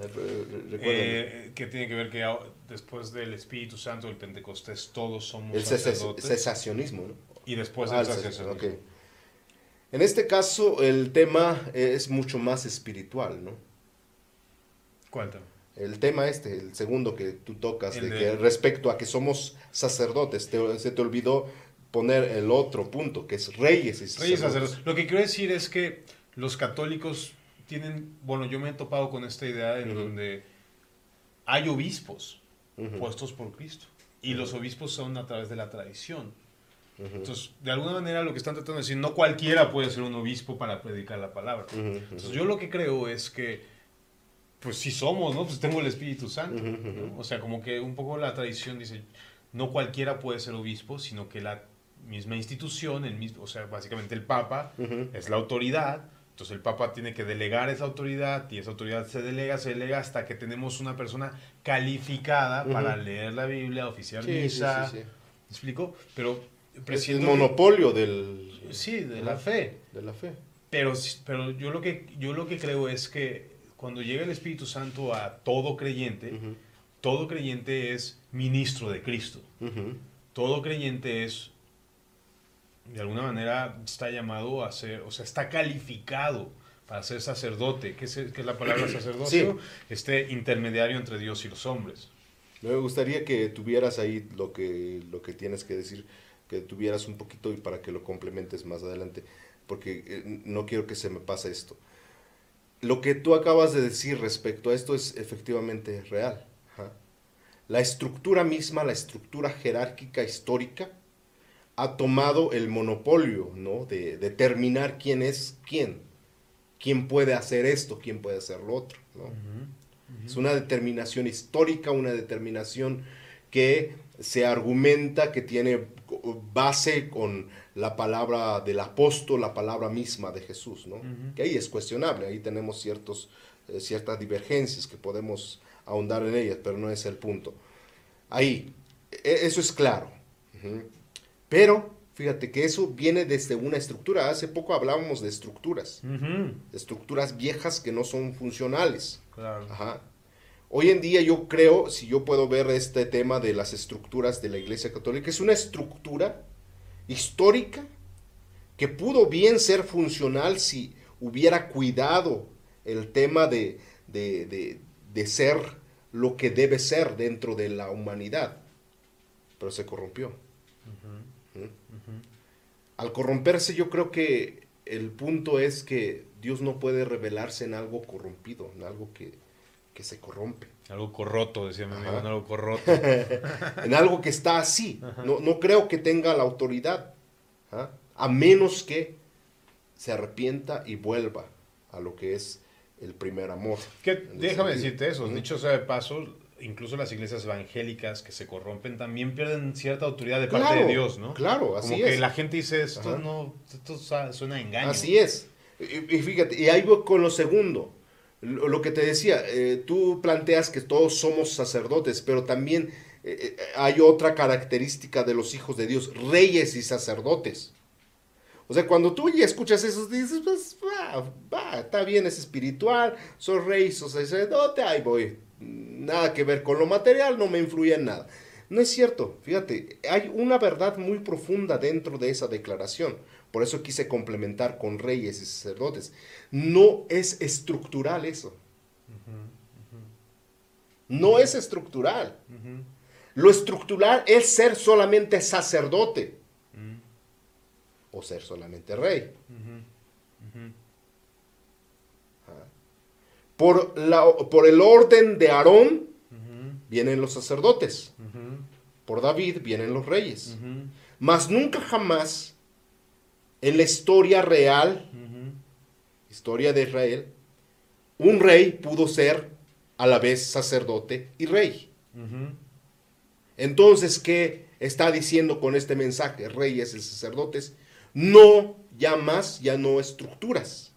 Eh, que tiene que ver que después del Espíritu Santo, el Pentecostés, todos somos El cesacionismo, ¿no? Y después ah, el En este caso, el tema es mucho más espiritual, ¿no? ¿Cuál tema? El tema este, el segundo que tú tocas, de de- que respecto a que somos sacerdotes, te- se te olvidó poner el otro punto, que es reyes y Reyes sacerdotes. Lo que quiero decir es que los católicos tienen, bueno, yo me he topado con esta idea en donde hay obispos puestos por Cristo y los obispos son a través de la tradición. Ujú, Entonces, de alguna manera lo que están tratando de decir, no cualquiera puede ser un obispo para predicar la palabra. ujú, ujú. Entonces, yo lo que creo es que, pues si somos, ¿no? Pues tengo el Espíritu Santo. Ujú, ujú. ¿no? O sea, como que un poco la tradición dice, no cualquiera puede ser obispo, sino que la misma institución, el mismo, o sea, básicamente el Papa es la autoridad. Entonces el Papa tiene que delegar esa autoridad y esa autoridad se delega, se delega hasta que tenemos una persona calificada para leer la Biblia, oficiar sí, misa. sí, sí. ¿Me explico? Pero Es el presiento- monopolio del, Sí, de la fe. de la fe. Pero, pero yo, lo que, yo lo que creo es que cuando llega el Espíritu Santo a todo creyente, todo creyente es ministro de Cristo. Todo creyente es, de alguna manera, está llamado a ser, o sea, está calificado para ser sacerdote. ¿Qué es, qué es la palabra sacerdocio? Este intermediario entre Dios y los hombres. Me gustaría que tuvieras ahí lo que, lo que tienes que decir, que tuvieras un poquito y para que lo complementes más adelante, porque eh, no quiero que se me pase esto. Lo que tú acabas de decir respecto a esto es efectivamente real. ajá. La estructura misma, la estructura jerárquica histórica, ha tomado el monopolio ¿no? de determinar quién es quién, quién puede hacer esto, quién puede hacer lo otro. ¿no? Es una determinación histórica, una determinación que se argumenta que tiene base con la palabra del apóstol, la palabra misma de Jesús, ¿no? Que ahí es cuestionable, ahí tenemos ciertos, eh, ciertas divergencias que podemos ahondar en ellas, pero no es el punto. Ahí, e- eso es claro. Pero, fíjate que eso viene desde una estructura. Hace poco hablábamos de estructuras, estructuras viejas que no son funcionales. Claro. Ajá. Hoy en día yo creo, si yo puedo ver este tema de las estructuras de la Iglesia Católica, es una estructura histórica que pudo bien ser funcional si hubiera cuidado el tema de, de, de- de ser lo que debe ser dentro de la humanidad, pero se corrompió. ¿Mm? Al corromperse yo creo que el punto es que Dios no puede revelarse en algo corrompido, en algo que, que se corrompe, Algo corroto, decía mi amigo, algo corroto. en algo que está así. No, no creo que tenga la autoridad, ¿ah? a menos que se arrepienta y vuelva a lo que es el primer amor. Que, En déjame decirte eso, Ujú. dicho sea de paso, incluso las iglesias evangélicas que se corrompen también pierden cierta autoridad de parte de Dios, ¿no? claro, así Como que es. la gente dice, esto Ajá. no, esto suena a engaño. Así es. Y, y fíjate, y ahí voy con lo segundo. Lo, que te decía, eh, tú planteas que todos somos sacerdotes, pero también eh, eh, hay otra característica de los hijos de Dios, reyes y sacerdotes. O sea, cuando tú ya escuchas eso, dices, pues, va, va, está bien, es espiritual, soy rey, soy sacerdote, ahí voy. Nada que ver con lo material, no me influye en nada. No es cierto, fíjate, hay una verdad muy profunda dentro de esa declaración. Por eso quise complementar con reyes y sacerdotes. No es estructural eso. No es estructural. Lo estructural es ser solamente sacerdote ujú, o ser solamente rey. Por, la, por el orden de Aarón vienen los sacerdotes. Por David vienen los reyes. Mas nunca jamás en la historia real, historia de Israel, un rey pudo ser a la vez sacerdote y rey. Entonces, ¿qué está diciendo con este mensaje? Reyes y sacerdotes, no ya más, ya no estructuras.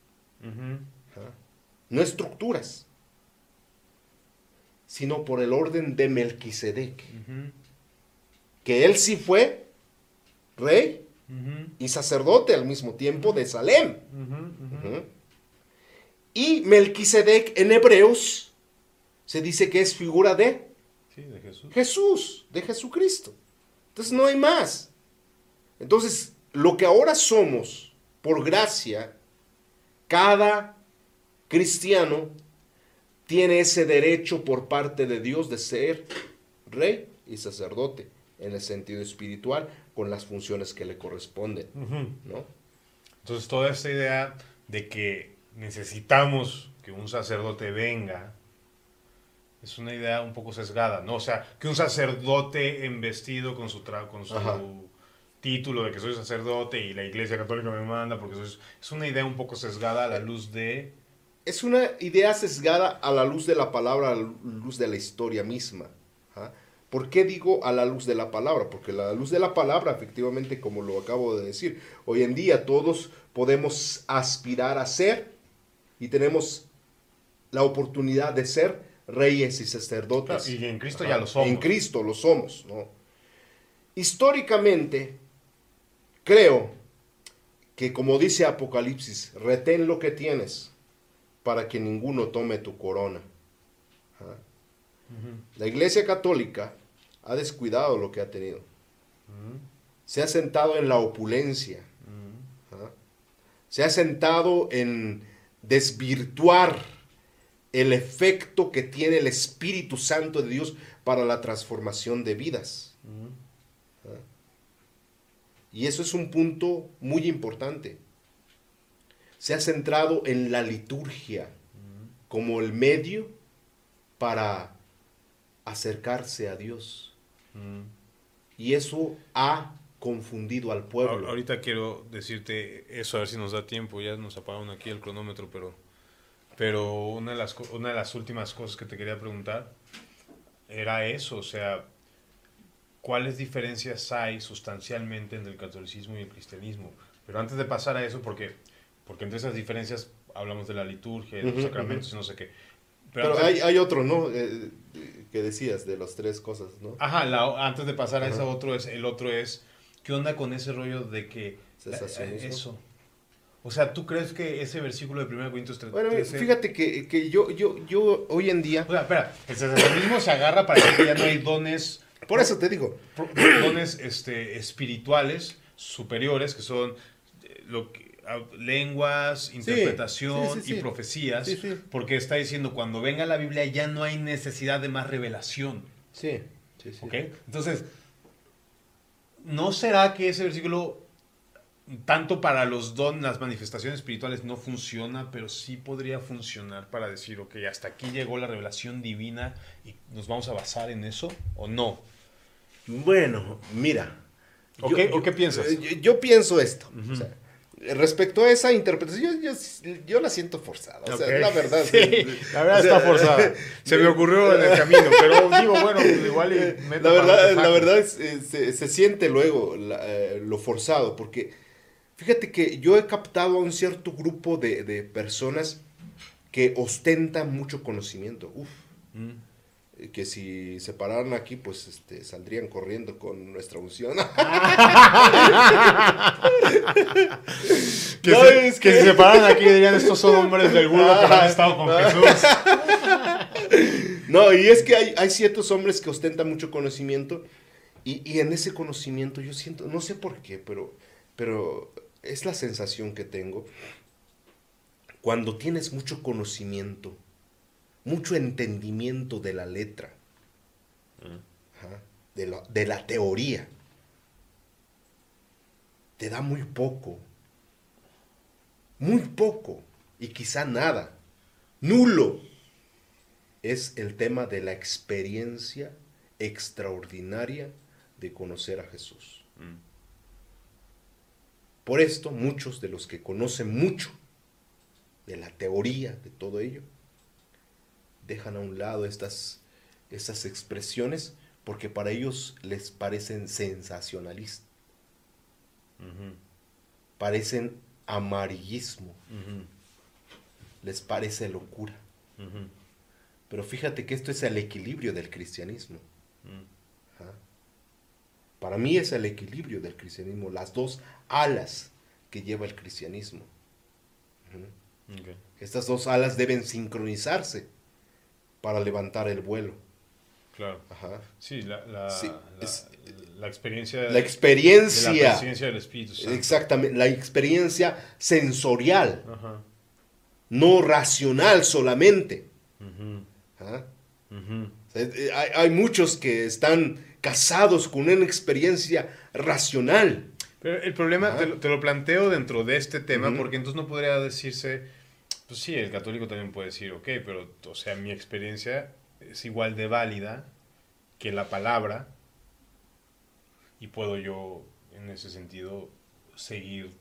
no estructuras, sino por el orden de Melquisedec, que él sí fue rey y sacerdote al mismo tiempo de Salem. Y Melquisedec en Hebreos se dice que es figura de Sí, de Jesús. Jesús, de Jesucristo. Entonces no hay más. Entonces, lo que ahora somos, por gracia, cada cristiano tiene ese derecho por parte de Dios de ser rey y sacerdote en el sentido espiritual con las funciones que le corresponden, ¿no? Entonces toda esta idea de que necesitamos que un sacerdote venga es una idea un poco sesgada, ¿no? O sea, que un sacerdote embestido con su, con su título de que soy sacerdote y la iglesia católica me manda, porque es, es una idea un poco sesgada a la luz de... Es una idea sesgada a la luz de la palabra, a la luz de la historia misma. ¿Por qué digo a la luz de la palabra? Porque la luz de la palabra, efectivamente, como lo acabo de decir, hoy en día todos podemos aspirar a ser y tenemos la oportunidad de ser reyes y sacerdotes. Y en Cristo ya lo somos. En Cristo lo somos, ¿no? Históricamente, creo que como dice Apocalipsis, retén lo que tienes para que ninguno tome tu corona. La Iglesia Católica ha descuidado lo que ha tenido. Se ha sentado en la opulencia. Se ha sentado en desvirtuar el efecto que tiene el Espíritu Santo de Dios para la transformación de vidas. Y eso es un punto muy importante. Se ha centrado en la liturgia como el medio para acercarse a Dios. Y eso ha confundido al pueblo. Ahorita quiero decirte eso, a ver si nos da tiempo. Ya nos apagaron aquí el cronómetro, pero, pero una, de las, una de las últimas cosas que te quería preguntar era eso, o sea, ¿cuáles diferencias hay sustancialmente entre el catolicismo y el cristianismo? Pero antes de pasar a eso, porque, porque entre esas diferencias hablamos de la liturgia, de los sacramentos y no sé qué. Pero, hay, hay, otro, ¿no? Eh, que decías de las tres cosas, ¿no? Ajá, la, antes de pasar a eso otro, es, el otro es, ¿qué onda con ese rollo de que... eso. O sea, ¿tú crees que ese versículo de 1 Corintios 3... Bueno, fíjate que, que, yo, yo, yo hoy en día... O sea, espera, el sacerdotismo se agarra para decir que ya no hay dones... Por eso te digo. Dones este, espirituales superiores, que son eh, lo que, lenguas, interpretación y profecías, porque está diciendo cuando venga la Biblia ya no hay necesidad de más revelación. Sí, sí, sí. Entonces, ¿no será que ese versículo, tanto para los dones, las manifestaciones espirituales, no funciona, pero sí podría funcionar para decir, ok, hasta aquí llegó la revelación divina y nos vamos a basar en eso o no? Bueno, mira. ¿O, qué, piensas? Yo, pienso esto. o sea, Respecto a esa interpretación, yo, la siento forzada. O sea, la verdad. la verdad está forzada. Se me ocurrió en el camino, pero digo, bueno, pues igual. la verdad, la verdad es, se, se, siente luego eh, lo forzado, porque fíjate que yo he captado a un cierto grupo de, de personas que ostentan mucho conocimiento. Uf. Mm que si se pararan aquí, pues este, saldrían corriendo con nuestra unción. que, si se pararan aquí dirían, estos son hombres del burro que han estado con Jesús. no, y es que hay, hay, ciertos hombres que ostentan mucho conocimiento y, y, en ese conocimiento yo siento, no sé por qué, pero, pero es la sensación que tengo. Cuando tienes mucho conocimiento, mucho entendimiento de la letra, de, de la teoría. Te da muy poco, muy poco, y quizá nada, nulo, es el tema de la experiencia extraordinaria de conocer a Jesús. Mm. Por esto, muchos de los que conocen mucho de la teoría de todo ello, dejan a un lado estas, estas expresiones porque para ellos les parecen sensacionalistas. Parecen amarillismo. Les parece locura. Pero fíjate que esto es el equilibrio del cristianismo. Mm. Para mí es el equilibrio del cristianismo, las dos alas que lleva el cristianismo. Estas dos alas deben sincronizarse para levantar el vuelo. Claro. Ajá. Sí, la, la, la, experiencia. La experiencia. De la presencia del Espíritu Exactamente, la experiencia sensorial. Ajá. No racional solamente. ¿Ah? Eh, hay, muchos que están casados con una experiencia racional. Pero el problema, te lo, planteo dentro de este tema, porque entonces no podría decirse, pues sí, el católico también puede decir, ok, pero, o sea, mi experiencia es igual de válida que la palabra y puedo yo, en ese sentido, seguir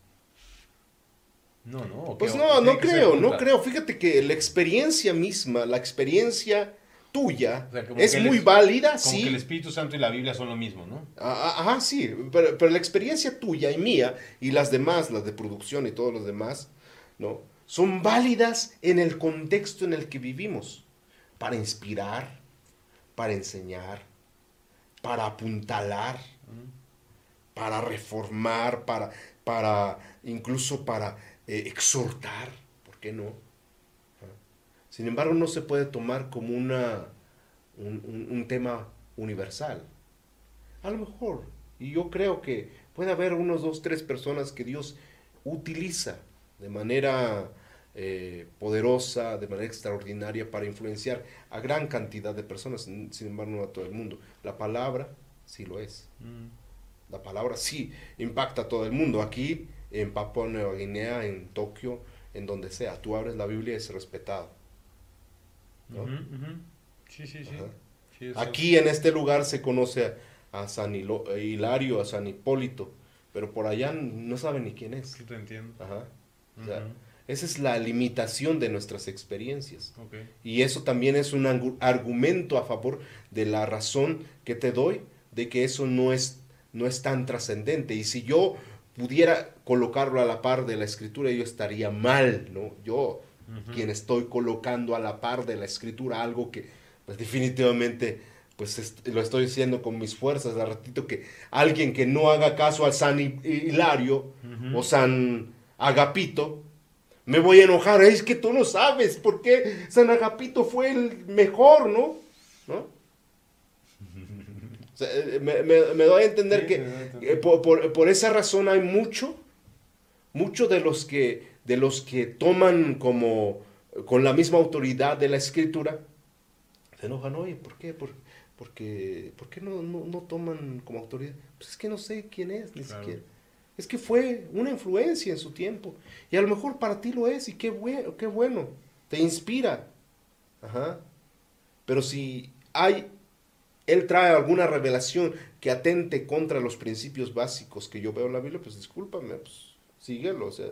no, no. Pues no, no creo, no creo. Fíjate que la experiencia misma, la experiencia tuya es muy válida, como sí. que el Espíritu Santo y la Biblia son lo mismo, ¿no? Ah, ah, ajá, sí, pero, la experiencia tuya y mía y las demás, las de producción y todos los demás, ¿no? Son válidas en el contexto en el que vivimos, para inspirar, para enseñar, para apuntalar, para reformar, para, para incluso para eh, exhortar, ¿por qué no? Sin embargo, no se puede tomar como una, un, tema universal. A lo mejor, y yo creo que puede haber unos dos, tres personas que Dios utiliza de manera eh, poderosa, de manera extraordinaria para influenciar a gran cantidad de personas, sin embargo no a todo el mundo. La palabra sí lo es. Mm. La palabra sí impacta a todo el mundo. Aquí, en Papua Nueva Guinea, en Tokio, en donde sea, tú abres la Biblia y es respetado. Sí, sí, sí. Aquí en este lugar se conoce a, San Hilario, a San Hipólito, pero por allá no saben ni quién es. Sí, te entiendo. Esa es la limitación de nuestras experiencias. Y eso también es un argumento a favor de la razón que te doy de que eso no es, no es tan trascendente. Y si yo pudiera colocarlo a la par de la escritura, yo estaría mal, ¿no? Yo quien estoy colocando a la par de la escritura, algo que pues definitivamente pues lo estoy diciendo con mis fuerzas, de ratito que alguien que no haga caso al San Hilario o San Agapito, me voy a enojar, es que tú no sabes por qué San Agapito fue el mejor, ¿no? ¿No? Eh, me, me, doy a entender que eh, por, por, por, esa razón hay mucho, mucho de los que de los que toman como con la misma autoridad de la escritura, se enojan, oye, ¿por qué? ¿Por, porque, ¿por qué no, no, toman como autoridad? Pues es que no sé quién es, ni siquiera. Es que fue una influencia en su tiempo. Y a lo mejor para ti lo es, y qué bueno, qué bueno. Te inspira. Ajá. Pero si hay, él trae alguna revelación que atente contra los principios básicos que yo veo en la Biblia, pues discúlpame, pues síguelo. O sea,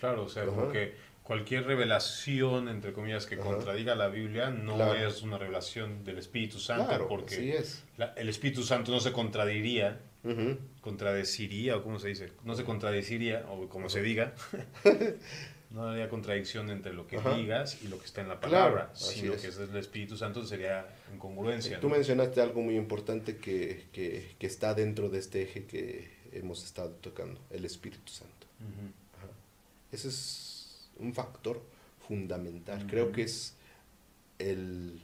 Claro, o sea, porque cualquier revelación, entre comillas, que contradiga la Biblia no es una revelación del Espíritu Santo, porque es. el Espíritu Santo no se contradiría, contradeciría, o cómo se dice, no se contradeciría, o como se diga, no habría contradicción entre lo que digas y lo que está en la palabra, sino que es el Espíritu Santo sería incongruencia. Tú mencionaste algo muy importante que, que, que, está dentro de este eje que hemos estado tocando, el Espíritu Santo. Ese es un factor fundamental. Creo que es el,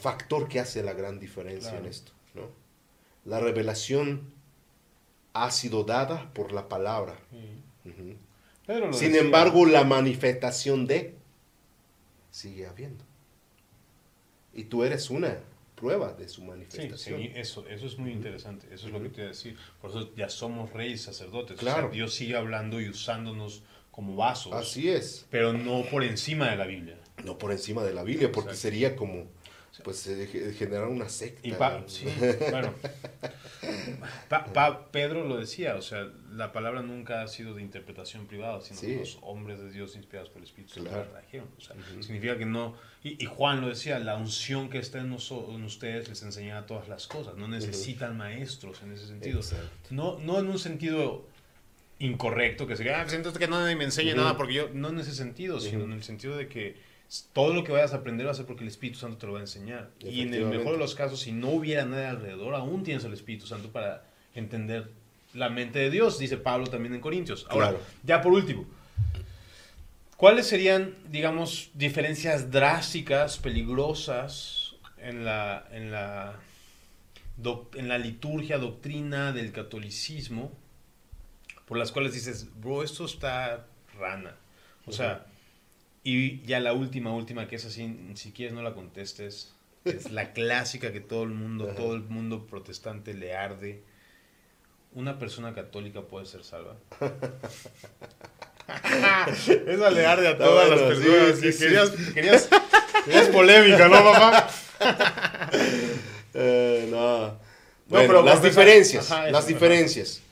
factor que hace la gran diferencia en esto. ¿no? La revelación ha sido dada por la palabra. Sin embargo, la manifestación de sigue habiendo. Y tú eres una prueba de su manifestación. Sí, eso, eso es muy interesante, eso es lo que te iba a decir. Por eso ya somos reyes sacerdotes. Claro. Dios sigue hablando y usándonos como vasos. Así es. Pero no por encima de la Biblia. No por encima de la Biblia, porque sería como pues eh, generar una secta. Y sí, bueno. Pedro lo decía, o sea, la palabra nunca ha sido de interpretación privada, sino de los hombres de Dios inspirados por el Espíritu Santo O sea, significa que no. Y, Juan lo decía, la unción que está en, en ustedes les enseña todas las cosas. No necesitan maestros en ese sentido. No, no en un sentido incorrecto que se ah, siento que nadie me enseñe nada porque yo. No en ese sentido, sino en el sentido de que todo lo que vayas a aprender va a ser porque el Espíritu Santo te lo va a enseñar. Y en el mejor de los casos, si no hubiera nadie alrededor, aún tienes el Espíritu Santo para entender la mente de Dios, dice Pablo también en Corintios. Ahora, ya por último, ¿cuáles serían, digamos, diferencias drásticas, peligrosas en la, en la, en la liturgia, doctrina del catolicismo, por las cuales dices, bro, esto está rana? O sea, Y ya la última, última, que es así, si quieres no la contestes, es la clásica que todo el mundo, todo el mundo protestante le arde. ¿Una persona católica puede ser salva? Esa le arde a todas las personas. querías, querías, querías, polémica, ¿no, papá? Eh, no. Bueno, las diferencias, las diferencias.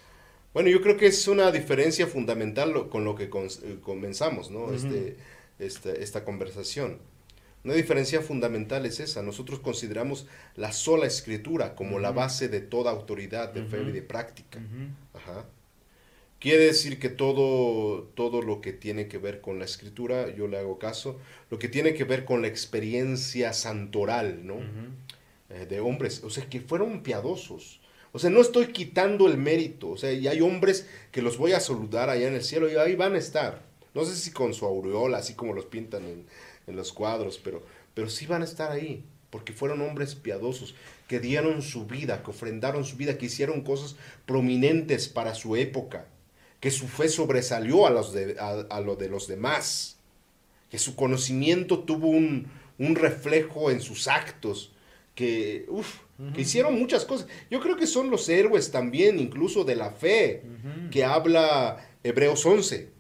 Bueno, yo creo que es una diferencia fundamental con lo que eh, comenzamos, ¿no? este, este, esta conversación. Una diferencia fundamental es esa. Nosotros consideramos la sola escritura como la base de toda autoridad de fe y de práctica. Quiere decir que todo, todo lo que tiene que ver con la escritura, yo le hago caso, lo que tiene que ver con la experiencia santoral, ¿no? Eh, de hombres, o sea, que fueron piadosos. O sea, no estoy quitando el mérito, o sea, y hay hombres que los voy a saludar allá en el cielo y ahí van a estar. No sé si con su aureola, así como los pintan en, los cuadros, pero, pero sí van a estar ahí, porque fueron hombres piadosos, que dieron su vida, que ofrendaron su vida, que hicieron cosas prominentes para su época, que su fe sobresalió a, los de, a, lo de los demás, que su conocimiento tuvo un, un reflejo en sus actos, que, que hicieron muchas cosas. Yo creo que son los héroes también, incluso de la fe, que habla Hebreos 11.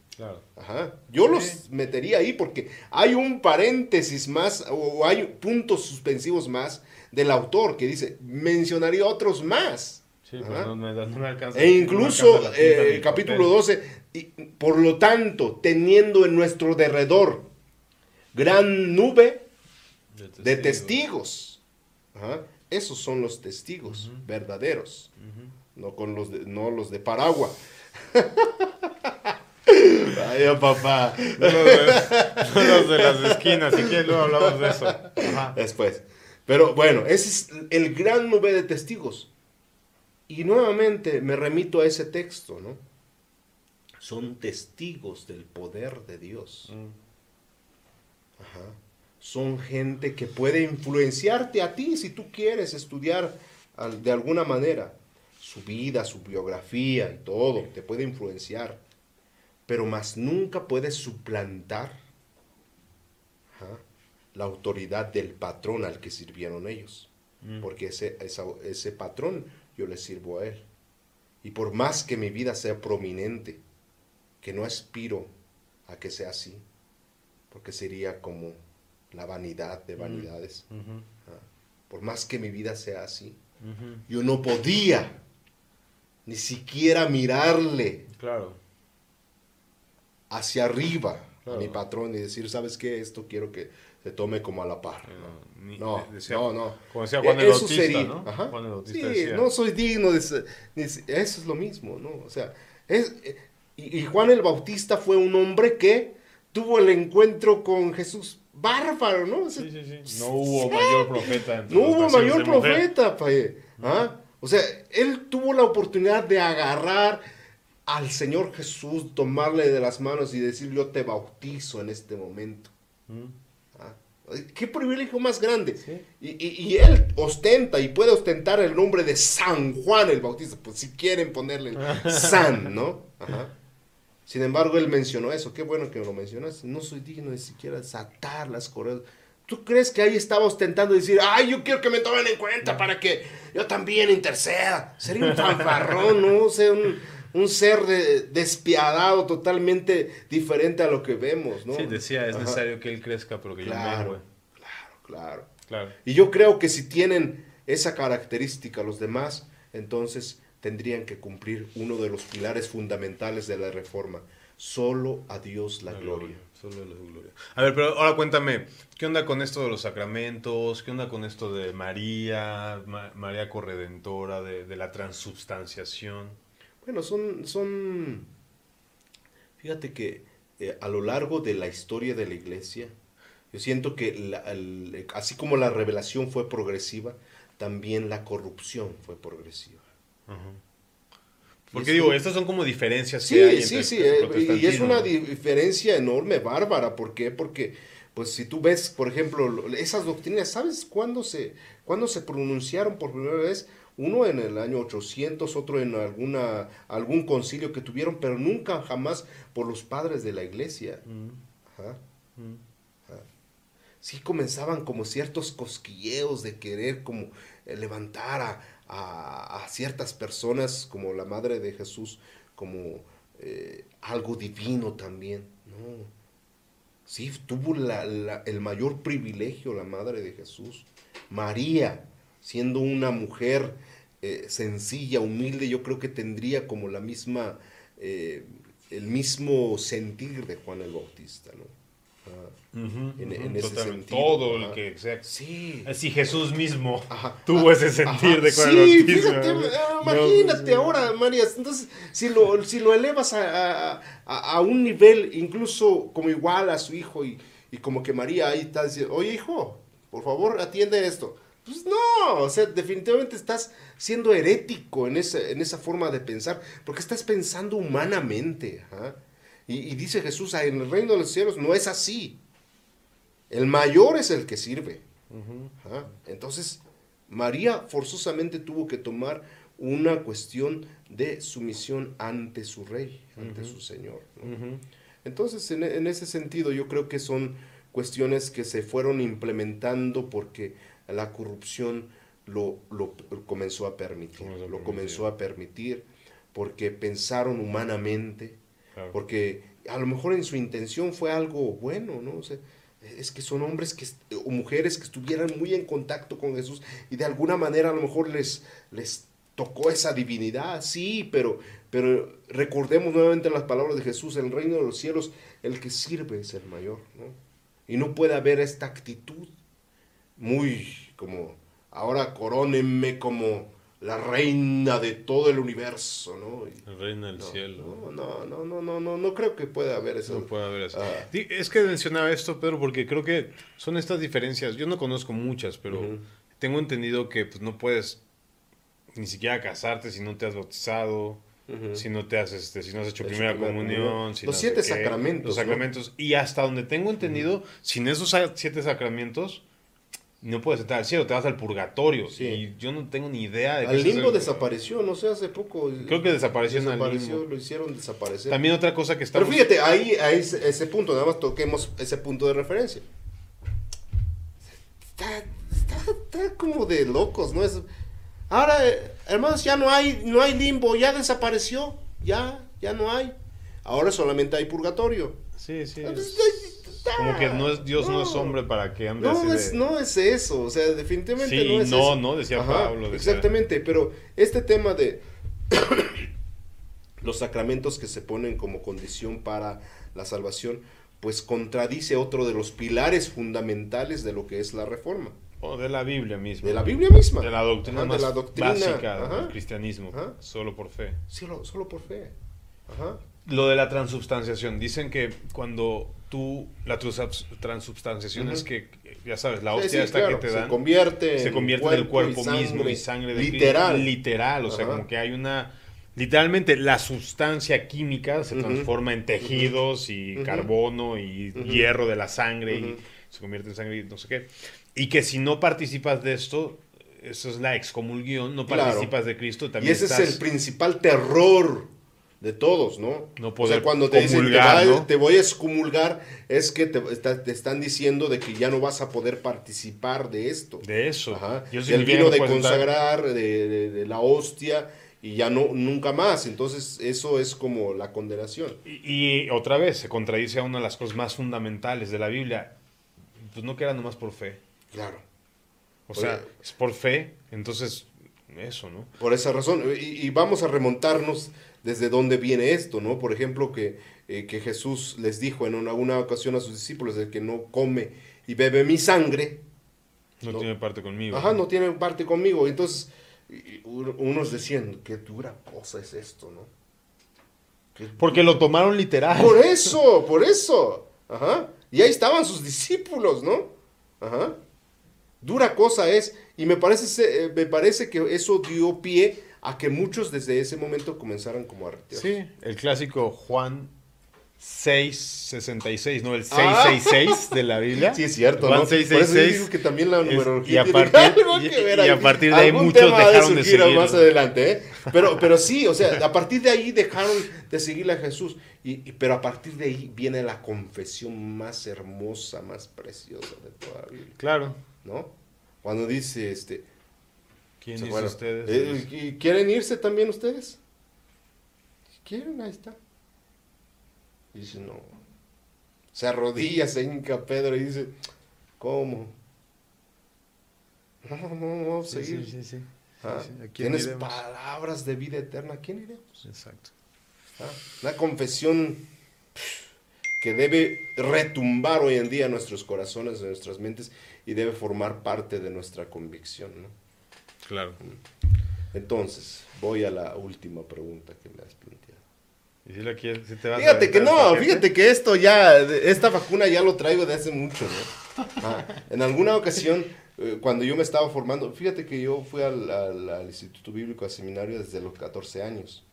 Ajá. Yo los metería ahí porque hay un paréntesis más o hay puntos suspensivos más del autor que dice, mencionaría otros más. Sí, no, me, alcanza, e incluso el eh, capítulo 12, y, por lo tanto, teniendo en nuestro derredor gran nube de testigos. Esos son los testigos verdaderos, no, con los de, no los de Paragua. Ay, papá. los de las esquinas, si quieres luego hablamos de eso. Después. Pero bueno, ese es el gran nube de testigos. Y nuevamente me remito a ese texto, ¿no? Son testigos del poder de Dios. Mm. Ajá. Son gente que puede influenciarte a ti si tú quieres estudiar de alguna manera. Su vida, su biografía y todo, te puede influenciar pero más nunca puede suplantar la autoridad del patrón al que sirvieron ellos. Mm. Porque ese, ese patrón yo le sirvo a él. Y por más que mi vida sea prominente, que no aspiro a que sea así, porque sería como la vanidad de vanidades. Por más que mi vida sea así, yo no podía ni siquiera mirarle claro hacia arriba a mi patrón y decir, ¿sabes qué? Esto quiero que se tome como a la par. No, no, no, Como decía Juan el Bautista, ¿no? Juan sí, no soy digno de, Eso es lo mismo, ¿no? O sea, es, y, Juan el Bautista fue un hombre que tuvo el encuentro con Jesús bárbaro, ¿no? sí, sí, sí. No hubo mayor profeta. no hubo mayor profeta, ¿ah? O sea, él tuvo la oportunidad de agarrar al Señor Jesús, tomarle de las manos y decir, yo te bautizo en este momento. Mm. Ah, ¿Qué privilegio más grande? Y, él ostenta y puede ostentar el nombre de San Juan el Bautista, pues si quieren ponerle San, ¿no? Sin embargo, él mencionó eso. Qué bueno que lo mencionas. No soy digno ni siquiera desatar las correas. ¿Tú crees que ahí estaba ostentando decir, ay, yo quiero que me tomen en cuenta para que yo también interceda? Sería un fanfarrón, ¿no? O sea, un, un ser despiadado, totalmente diferente a lo que vemos, ¿no? Sí, decía, es necesario que él crezca, pero que claro, yo Claro, claro, claro. Y yo creo que si tienen esa característica los demás, entonces tendrían que cumplir uno de los pilares fundamentales de la reforma. Solo a Dios la, gloria. Solo a la gloria. A ver, pero ahora cuéntame, ¿qué onda con esto de los sacramentos? ¿Qué onda con esto de María, María Corredentora, de, de la transubstanciación? Bueno, son, son, fíjate que eh, a lo largo de la historia de la iglesia, yo siento que así como la revelación fue progresiva, también la corrupción fue progresiva. Porque digo, estas son como diferencias. Sí, sí, sí, eh, y es una diferencia enorme, bárbara. ¿Por qué? Porque, pues si tú ves, por ejemplo, esas doctrinas, ¿sabes cuándo se, cuándo se pronunciaron por primera vez? uno en el año 800, otro en alguna, algún concilio que tuvieron, pero nunca jamás por los padres de la iglesia. Mm. Ah. Sí comenzaban como ciertos cosquilleos de querer como eh, levantar a, a, ciertas personas como la Madre de Jesús como eh, algo divino también. No. Sí, tuvo el mayor privilegio la Madre de Jesús. María, siendo una mujer eh, sencilla, humilde, yo creo que tendría como la misma, eh, el mismo sentir de Juan el Bautista, ¿no? En, ese sentido. Todo el que sea. Sí. Así Jesús mismo tuvo ese sentir de el Bautista. Fíjate, imagínate ahora, María. Entonces, si lo, si lo elevas a, a, un nivel incluso como igual a su hijo y, y como que María ahí está diciendo, oye hijo, por favor atiende esto. Pues no, o sea, definitivamente estás siendo herético en esa, en esa forma de pensar, porque estás pensando humanamente. Y, dice Jesús, ah, en el reino de los cielos no es así. El mayor es el que sirve. Entonces, María forzosamente tuvo que tomar una cuestión de sumisión ante su rey, ante su Señor. Entonces, en, en, ese sentido, yo creo que son cuestiones que se fueron implementando porque la corrupción lo, lo comenzó a permitir, lo comenzó a permitir porque pensaron humanamente, porque a lo mejor en su intención fue algo bueno, ¿no? Es que son hombres que, o mujeres que estuvieran muy en contacto con Jesús y de alguna manera a lo mejor les, les tocó esa divinidad, sí, pero, pero recordemos nuevamente las palabras de Jesús, el reino de los cielos, el que sirve es el mayor, ¿no? Y no puede haber esta actitud muy como, ahora corónenme como la reina de todo el universo, ¿no? la reina del cielo. No, no, no, no, no, no, creo que pueda haber eso. No puede haber eso. Ah. Es que mencionaba esto, Pedro, porque creo que son estas diferencias. Yo no conozco muchas, pero tengo entendido que pues, no puedes ni siquiera casarte si no te has bautizado. Si no te has, este, si no has hecho primera comunión, los siete sacramentos. Los sacramentos. Y hasta donde tengo entendido, sin esos siete sacramentos, no puedes entrar al cielo, te vas al purgatorio. Y yo no tengo ni idea de Al limbo desapareció, no sé, hace poco. Creo que desapareció, en el limbo. Lo hicieron desaparecer. También otra cosa que está. Pero fíjate, ahí, ahí ese punto, nada más toquemos ese punto de referencia. Está, está, como de locos, ¿no? Es, ahora, eh, hermanos, ya no hay, no hay limbo, ya desapareció, ya, ya no hay. Ahora solamente hay purgatorio. Sí, sí. Como que no es, Dios no, es hombre para que ande no Es, no es eso, o sea, definitivamente no es no, no, decía Pablo. exactamente, pero este tema de los sacramentos que se ponen como condición para la salvación, pues contradice otro de los pilares fundamentales de lo que es la reforma. O de la Biblia misma. De la Biblia misma. De la doctrina, más de la doctrina básica del cristianismo. Solo por fe. Solo, solo por fe. Ajá. Lo de la transubstanciación. Dicen que cuando tú, la transubstanciación es que, ya sabes, la hostia esta que te dan. Se convierte, se convierte en el cuerpo, mismo y sangre de Literal. Literal, o sea, como que hay una. Literalmente la sustancia química se transforma en tejidos y carbono y hierro de la sangre y se convierte en sangre y no sé qué. Y que si no participas de esto, eso es la excomulgión, no participas de Cristo, también Y ese es el principal terror de todos, ¿no? No poder o sea, cuando te dicen te, voy a excomulgar, es que te, te, están diciendo de que ya no vas a poder participar de esto. De eso. Ajá. El vino de consagrar, de, de, la hostia, y ya no, nunca más. Entonces, eso es como la condenación. Y, otra vez, se contradice a una de las cosas más fundamentales de la Biblia. Pues no queda nomás por fe. Claro. O sea, es por fe, entonces, eso, ¿no? Por esa razón. y vamos a remontarnos desde dónde viene esto, ¿no? Por ejemplo, que, eh, que Jesús les dijo en una, ocasión a sus discípulos, el que no come y bebe mi sangre. No, tiene parte conmigo. Ajá, no tiene parte conmigo. Entonces, unos decían, qué dura cosa es esto, ¿no? Porque lo tomaron literal. Por eso, por eso. Ajá. Y ahí estaban sus discípulos, ¿no? Ajá. Dura cosa es. Y me parece, eh, me parece que eso dio pie a que muchos desde ese momento comenzaran como a retirarse. Sí, el clásico Juan 666, ¿no? El 666 de la Biblia. Sí, es cierto, Juan ¿no? 666. Por eso que también la Es- numerología y a partir- y- y a de ahí muchos dejaron de surgir seguirlo. más adelante, ¿eh? Pero, pero sí, o sea, a partir de ahí dejaron de seguirle a Jesús. Y, y- pero a partir de ahí viene la confesión más hermosa, más preciosa de toda la Biblia, Claro. ¿no? Cuando dice, este... ¿Quién dice ustedes? Eh, ¿y ¿Quieren irse también ustedes? Si quieren, ahí está. Y dice, no. Se arrodilla, se hinca Pedro y dice, ¿cómo? No, no, no, vamos a Sí, seguir. sí, sí, sí. Ah, sí, ¿a quién Tienes iremos? palabras de vida eterna, ¿a quién iremos? Exacto. Ah, Una confesión que debe retumbar hoy en día en nuestros corazones, en nuestras mentes y debe formar parte de nuestra convicción, ¿no? Claro. Entonces, voy a la última pregunta que me has planteado. ¿Y si, la quieres, si te vas a Fíjate que no, fíjate que esto ya, esta vacuna ya lo traigo de hace mucho, ¿no? Ah, en alguna ocasión, eh, cuando yo me estaba formando, fíjate que yo fui al, al- al Instituto Bíblico, al seminario desde los 14 años.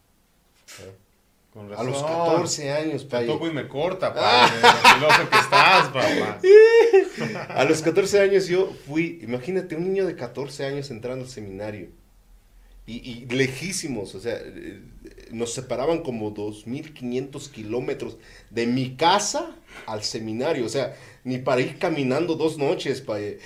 Con A los razón. 14 años, Te paye. toco y me corta, pa. Filoso que estás, papá. A los 14 años yo fui, imagínate, un niño de 14 años entrando al seminario. Y, y lejísimos, o sea, eh, nos separaban como 2.500 kilómetros de mi casa al seminario. O sea, ni para ir caminando dos noches, paye.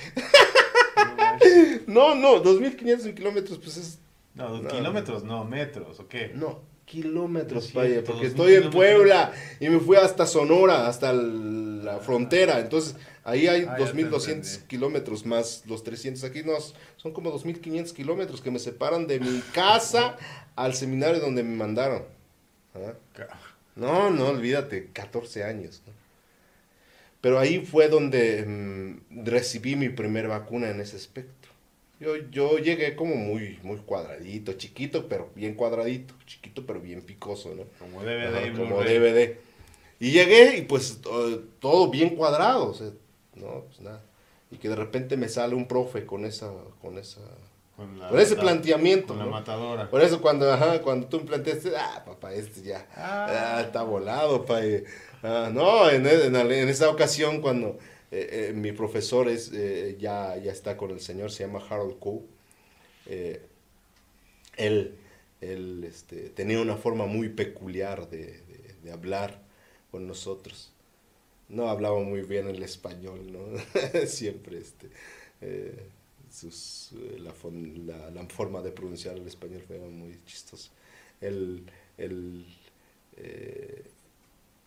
No, no, 2.500 kilómetros, pues es... No, dos No. kilómetros, no, metros, ¿o qué? No, kilómetros, cierto, porque 2.000 estoy en. Puebla y me fui hasta Sonora, hasta la frontera. Entonces, ahí hay Ah, ya te 2.200 entendí. kilómetros más los 300 aquí. No, son como 2.500 kilómetros que me separan de mi casa al seminario donde me mandaron. ¿Ah? No, no, olvídate, 14 años. ¿no? Pero ahí fue donde mm, recibí mi primer vacuna en ese aspecto. Yo, yo llegué como muy, muy cuadradito, chiquito, pero bien cuadradito, chiquito, pero bien picoso, ¿no? Como DVD Ajá, como. DVD. Y llegué y pues to- todo bien cuadrado, o sea, no, pues nada. Y que de repente me sale un profe con esa, con esa, Con, la con ese planteamiento, Con la ¿no? matadora. Por eso cuando, ajá, cuando tú me planteaste, ah, papá, este ya, Ah. ah, está volado, pa. eh. Ah, no, en, en, en esa ocasión cuando eh, eh, mi profesor es, eh, ya, ya está con el Señor, se llama Harold Coe, él, él este, tenía una forma muy peculiar de, hablar con nosotros. No hablaba muy bien el español, ¿no? Siempre este, la, forma de pronunciar el español fue muy chistosa. Él, él,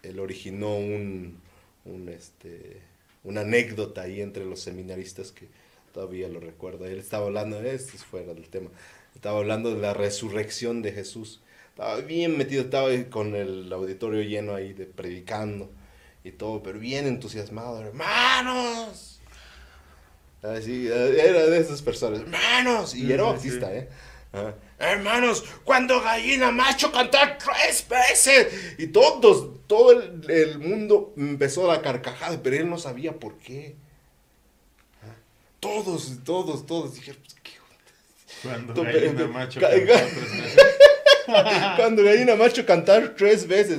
él originó un, un, este, una anécdota ahí entre los seminaristas que todavía lo recuerdo. Él estaba hablando, esto es fuera del tema, estaba hablando de la resurrección de Jesús. Estaba bien metido, estaba con el auditorio lleno ahí de predicando y todo, pero bien entusiasmado, hermanos. Así, era de esas personas, hermanos, y era Sí, bautista, sí. ¿eh? Ajá. Hermanos, cuando gallina macho cantar tres veces. Y todos, todo el, el mundo empezó la carcajada, pero él no sabía por qué. Ah, Todos, todos, todos dijeron, pues, ¿qué Cuando gallina tu- macho ca- cantó ca- tres veces. Cuando gallina macho cantar tres veces.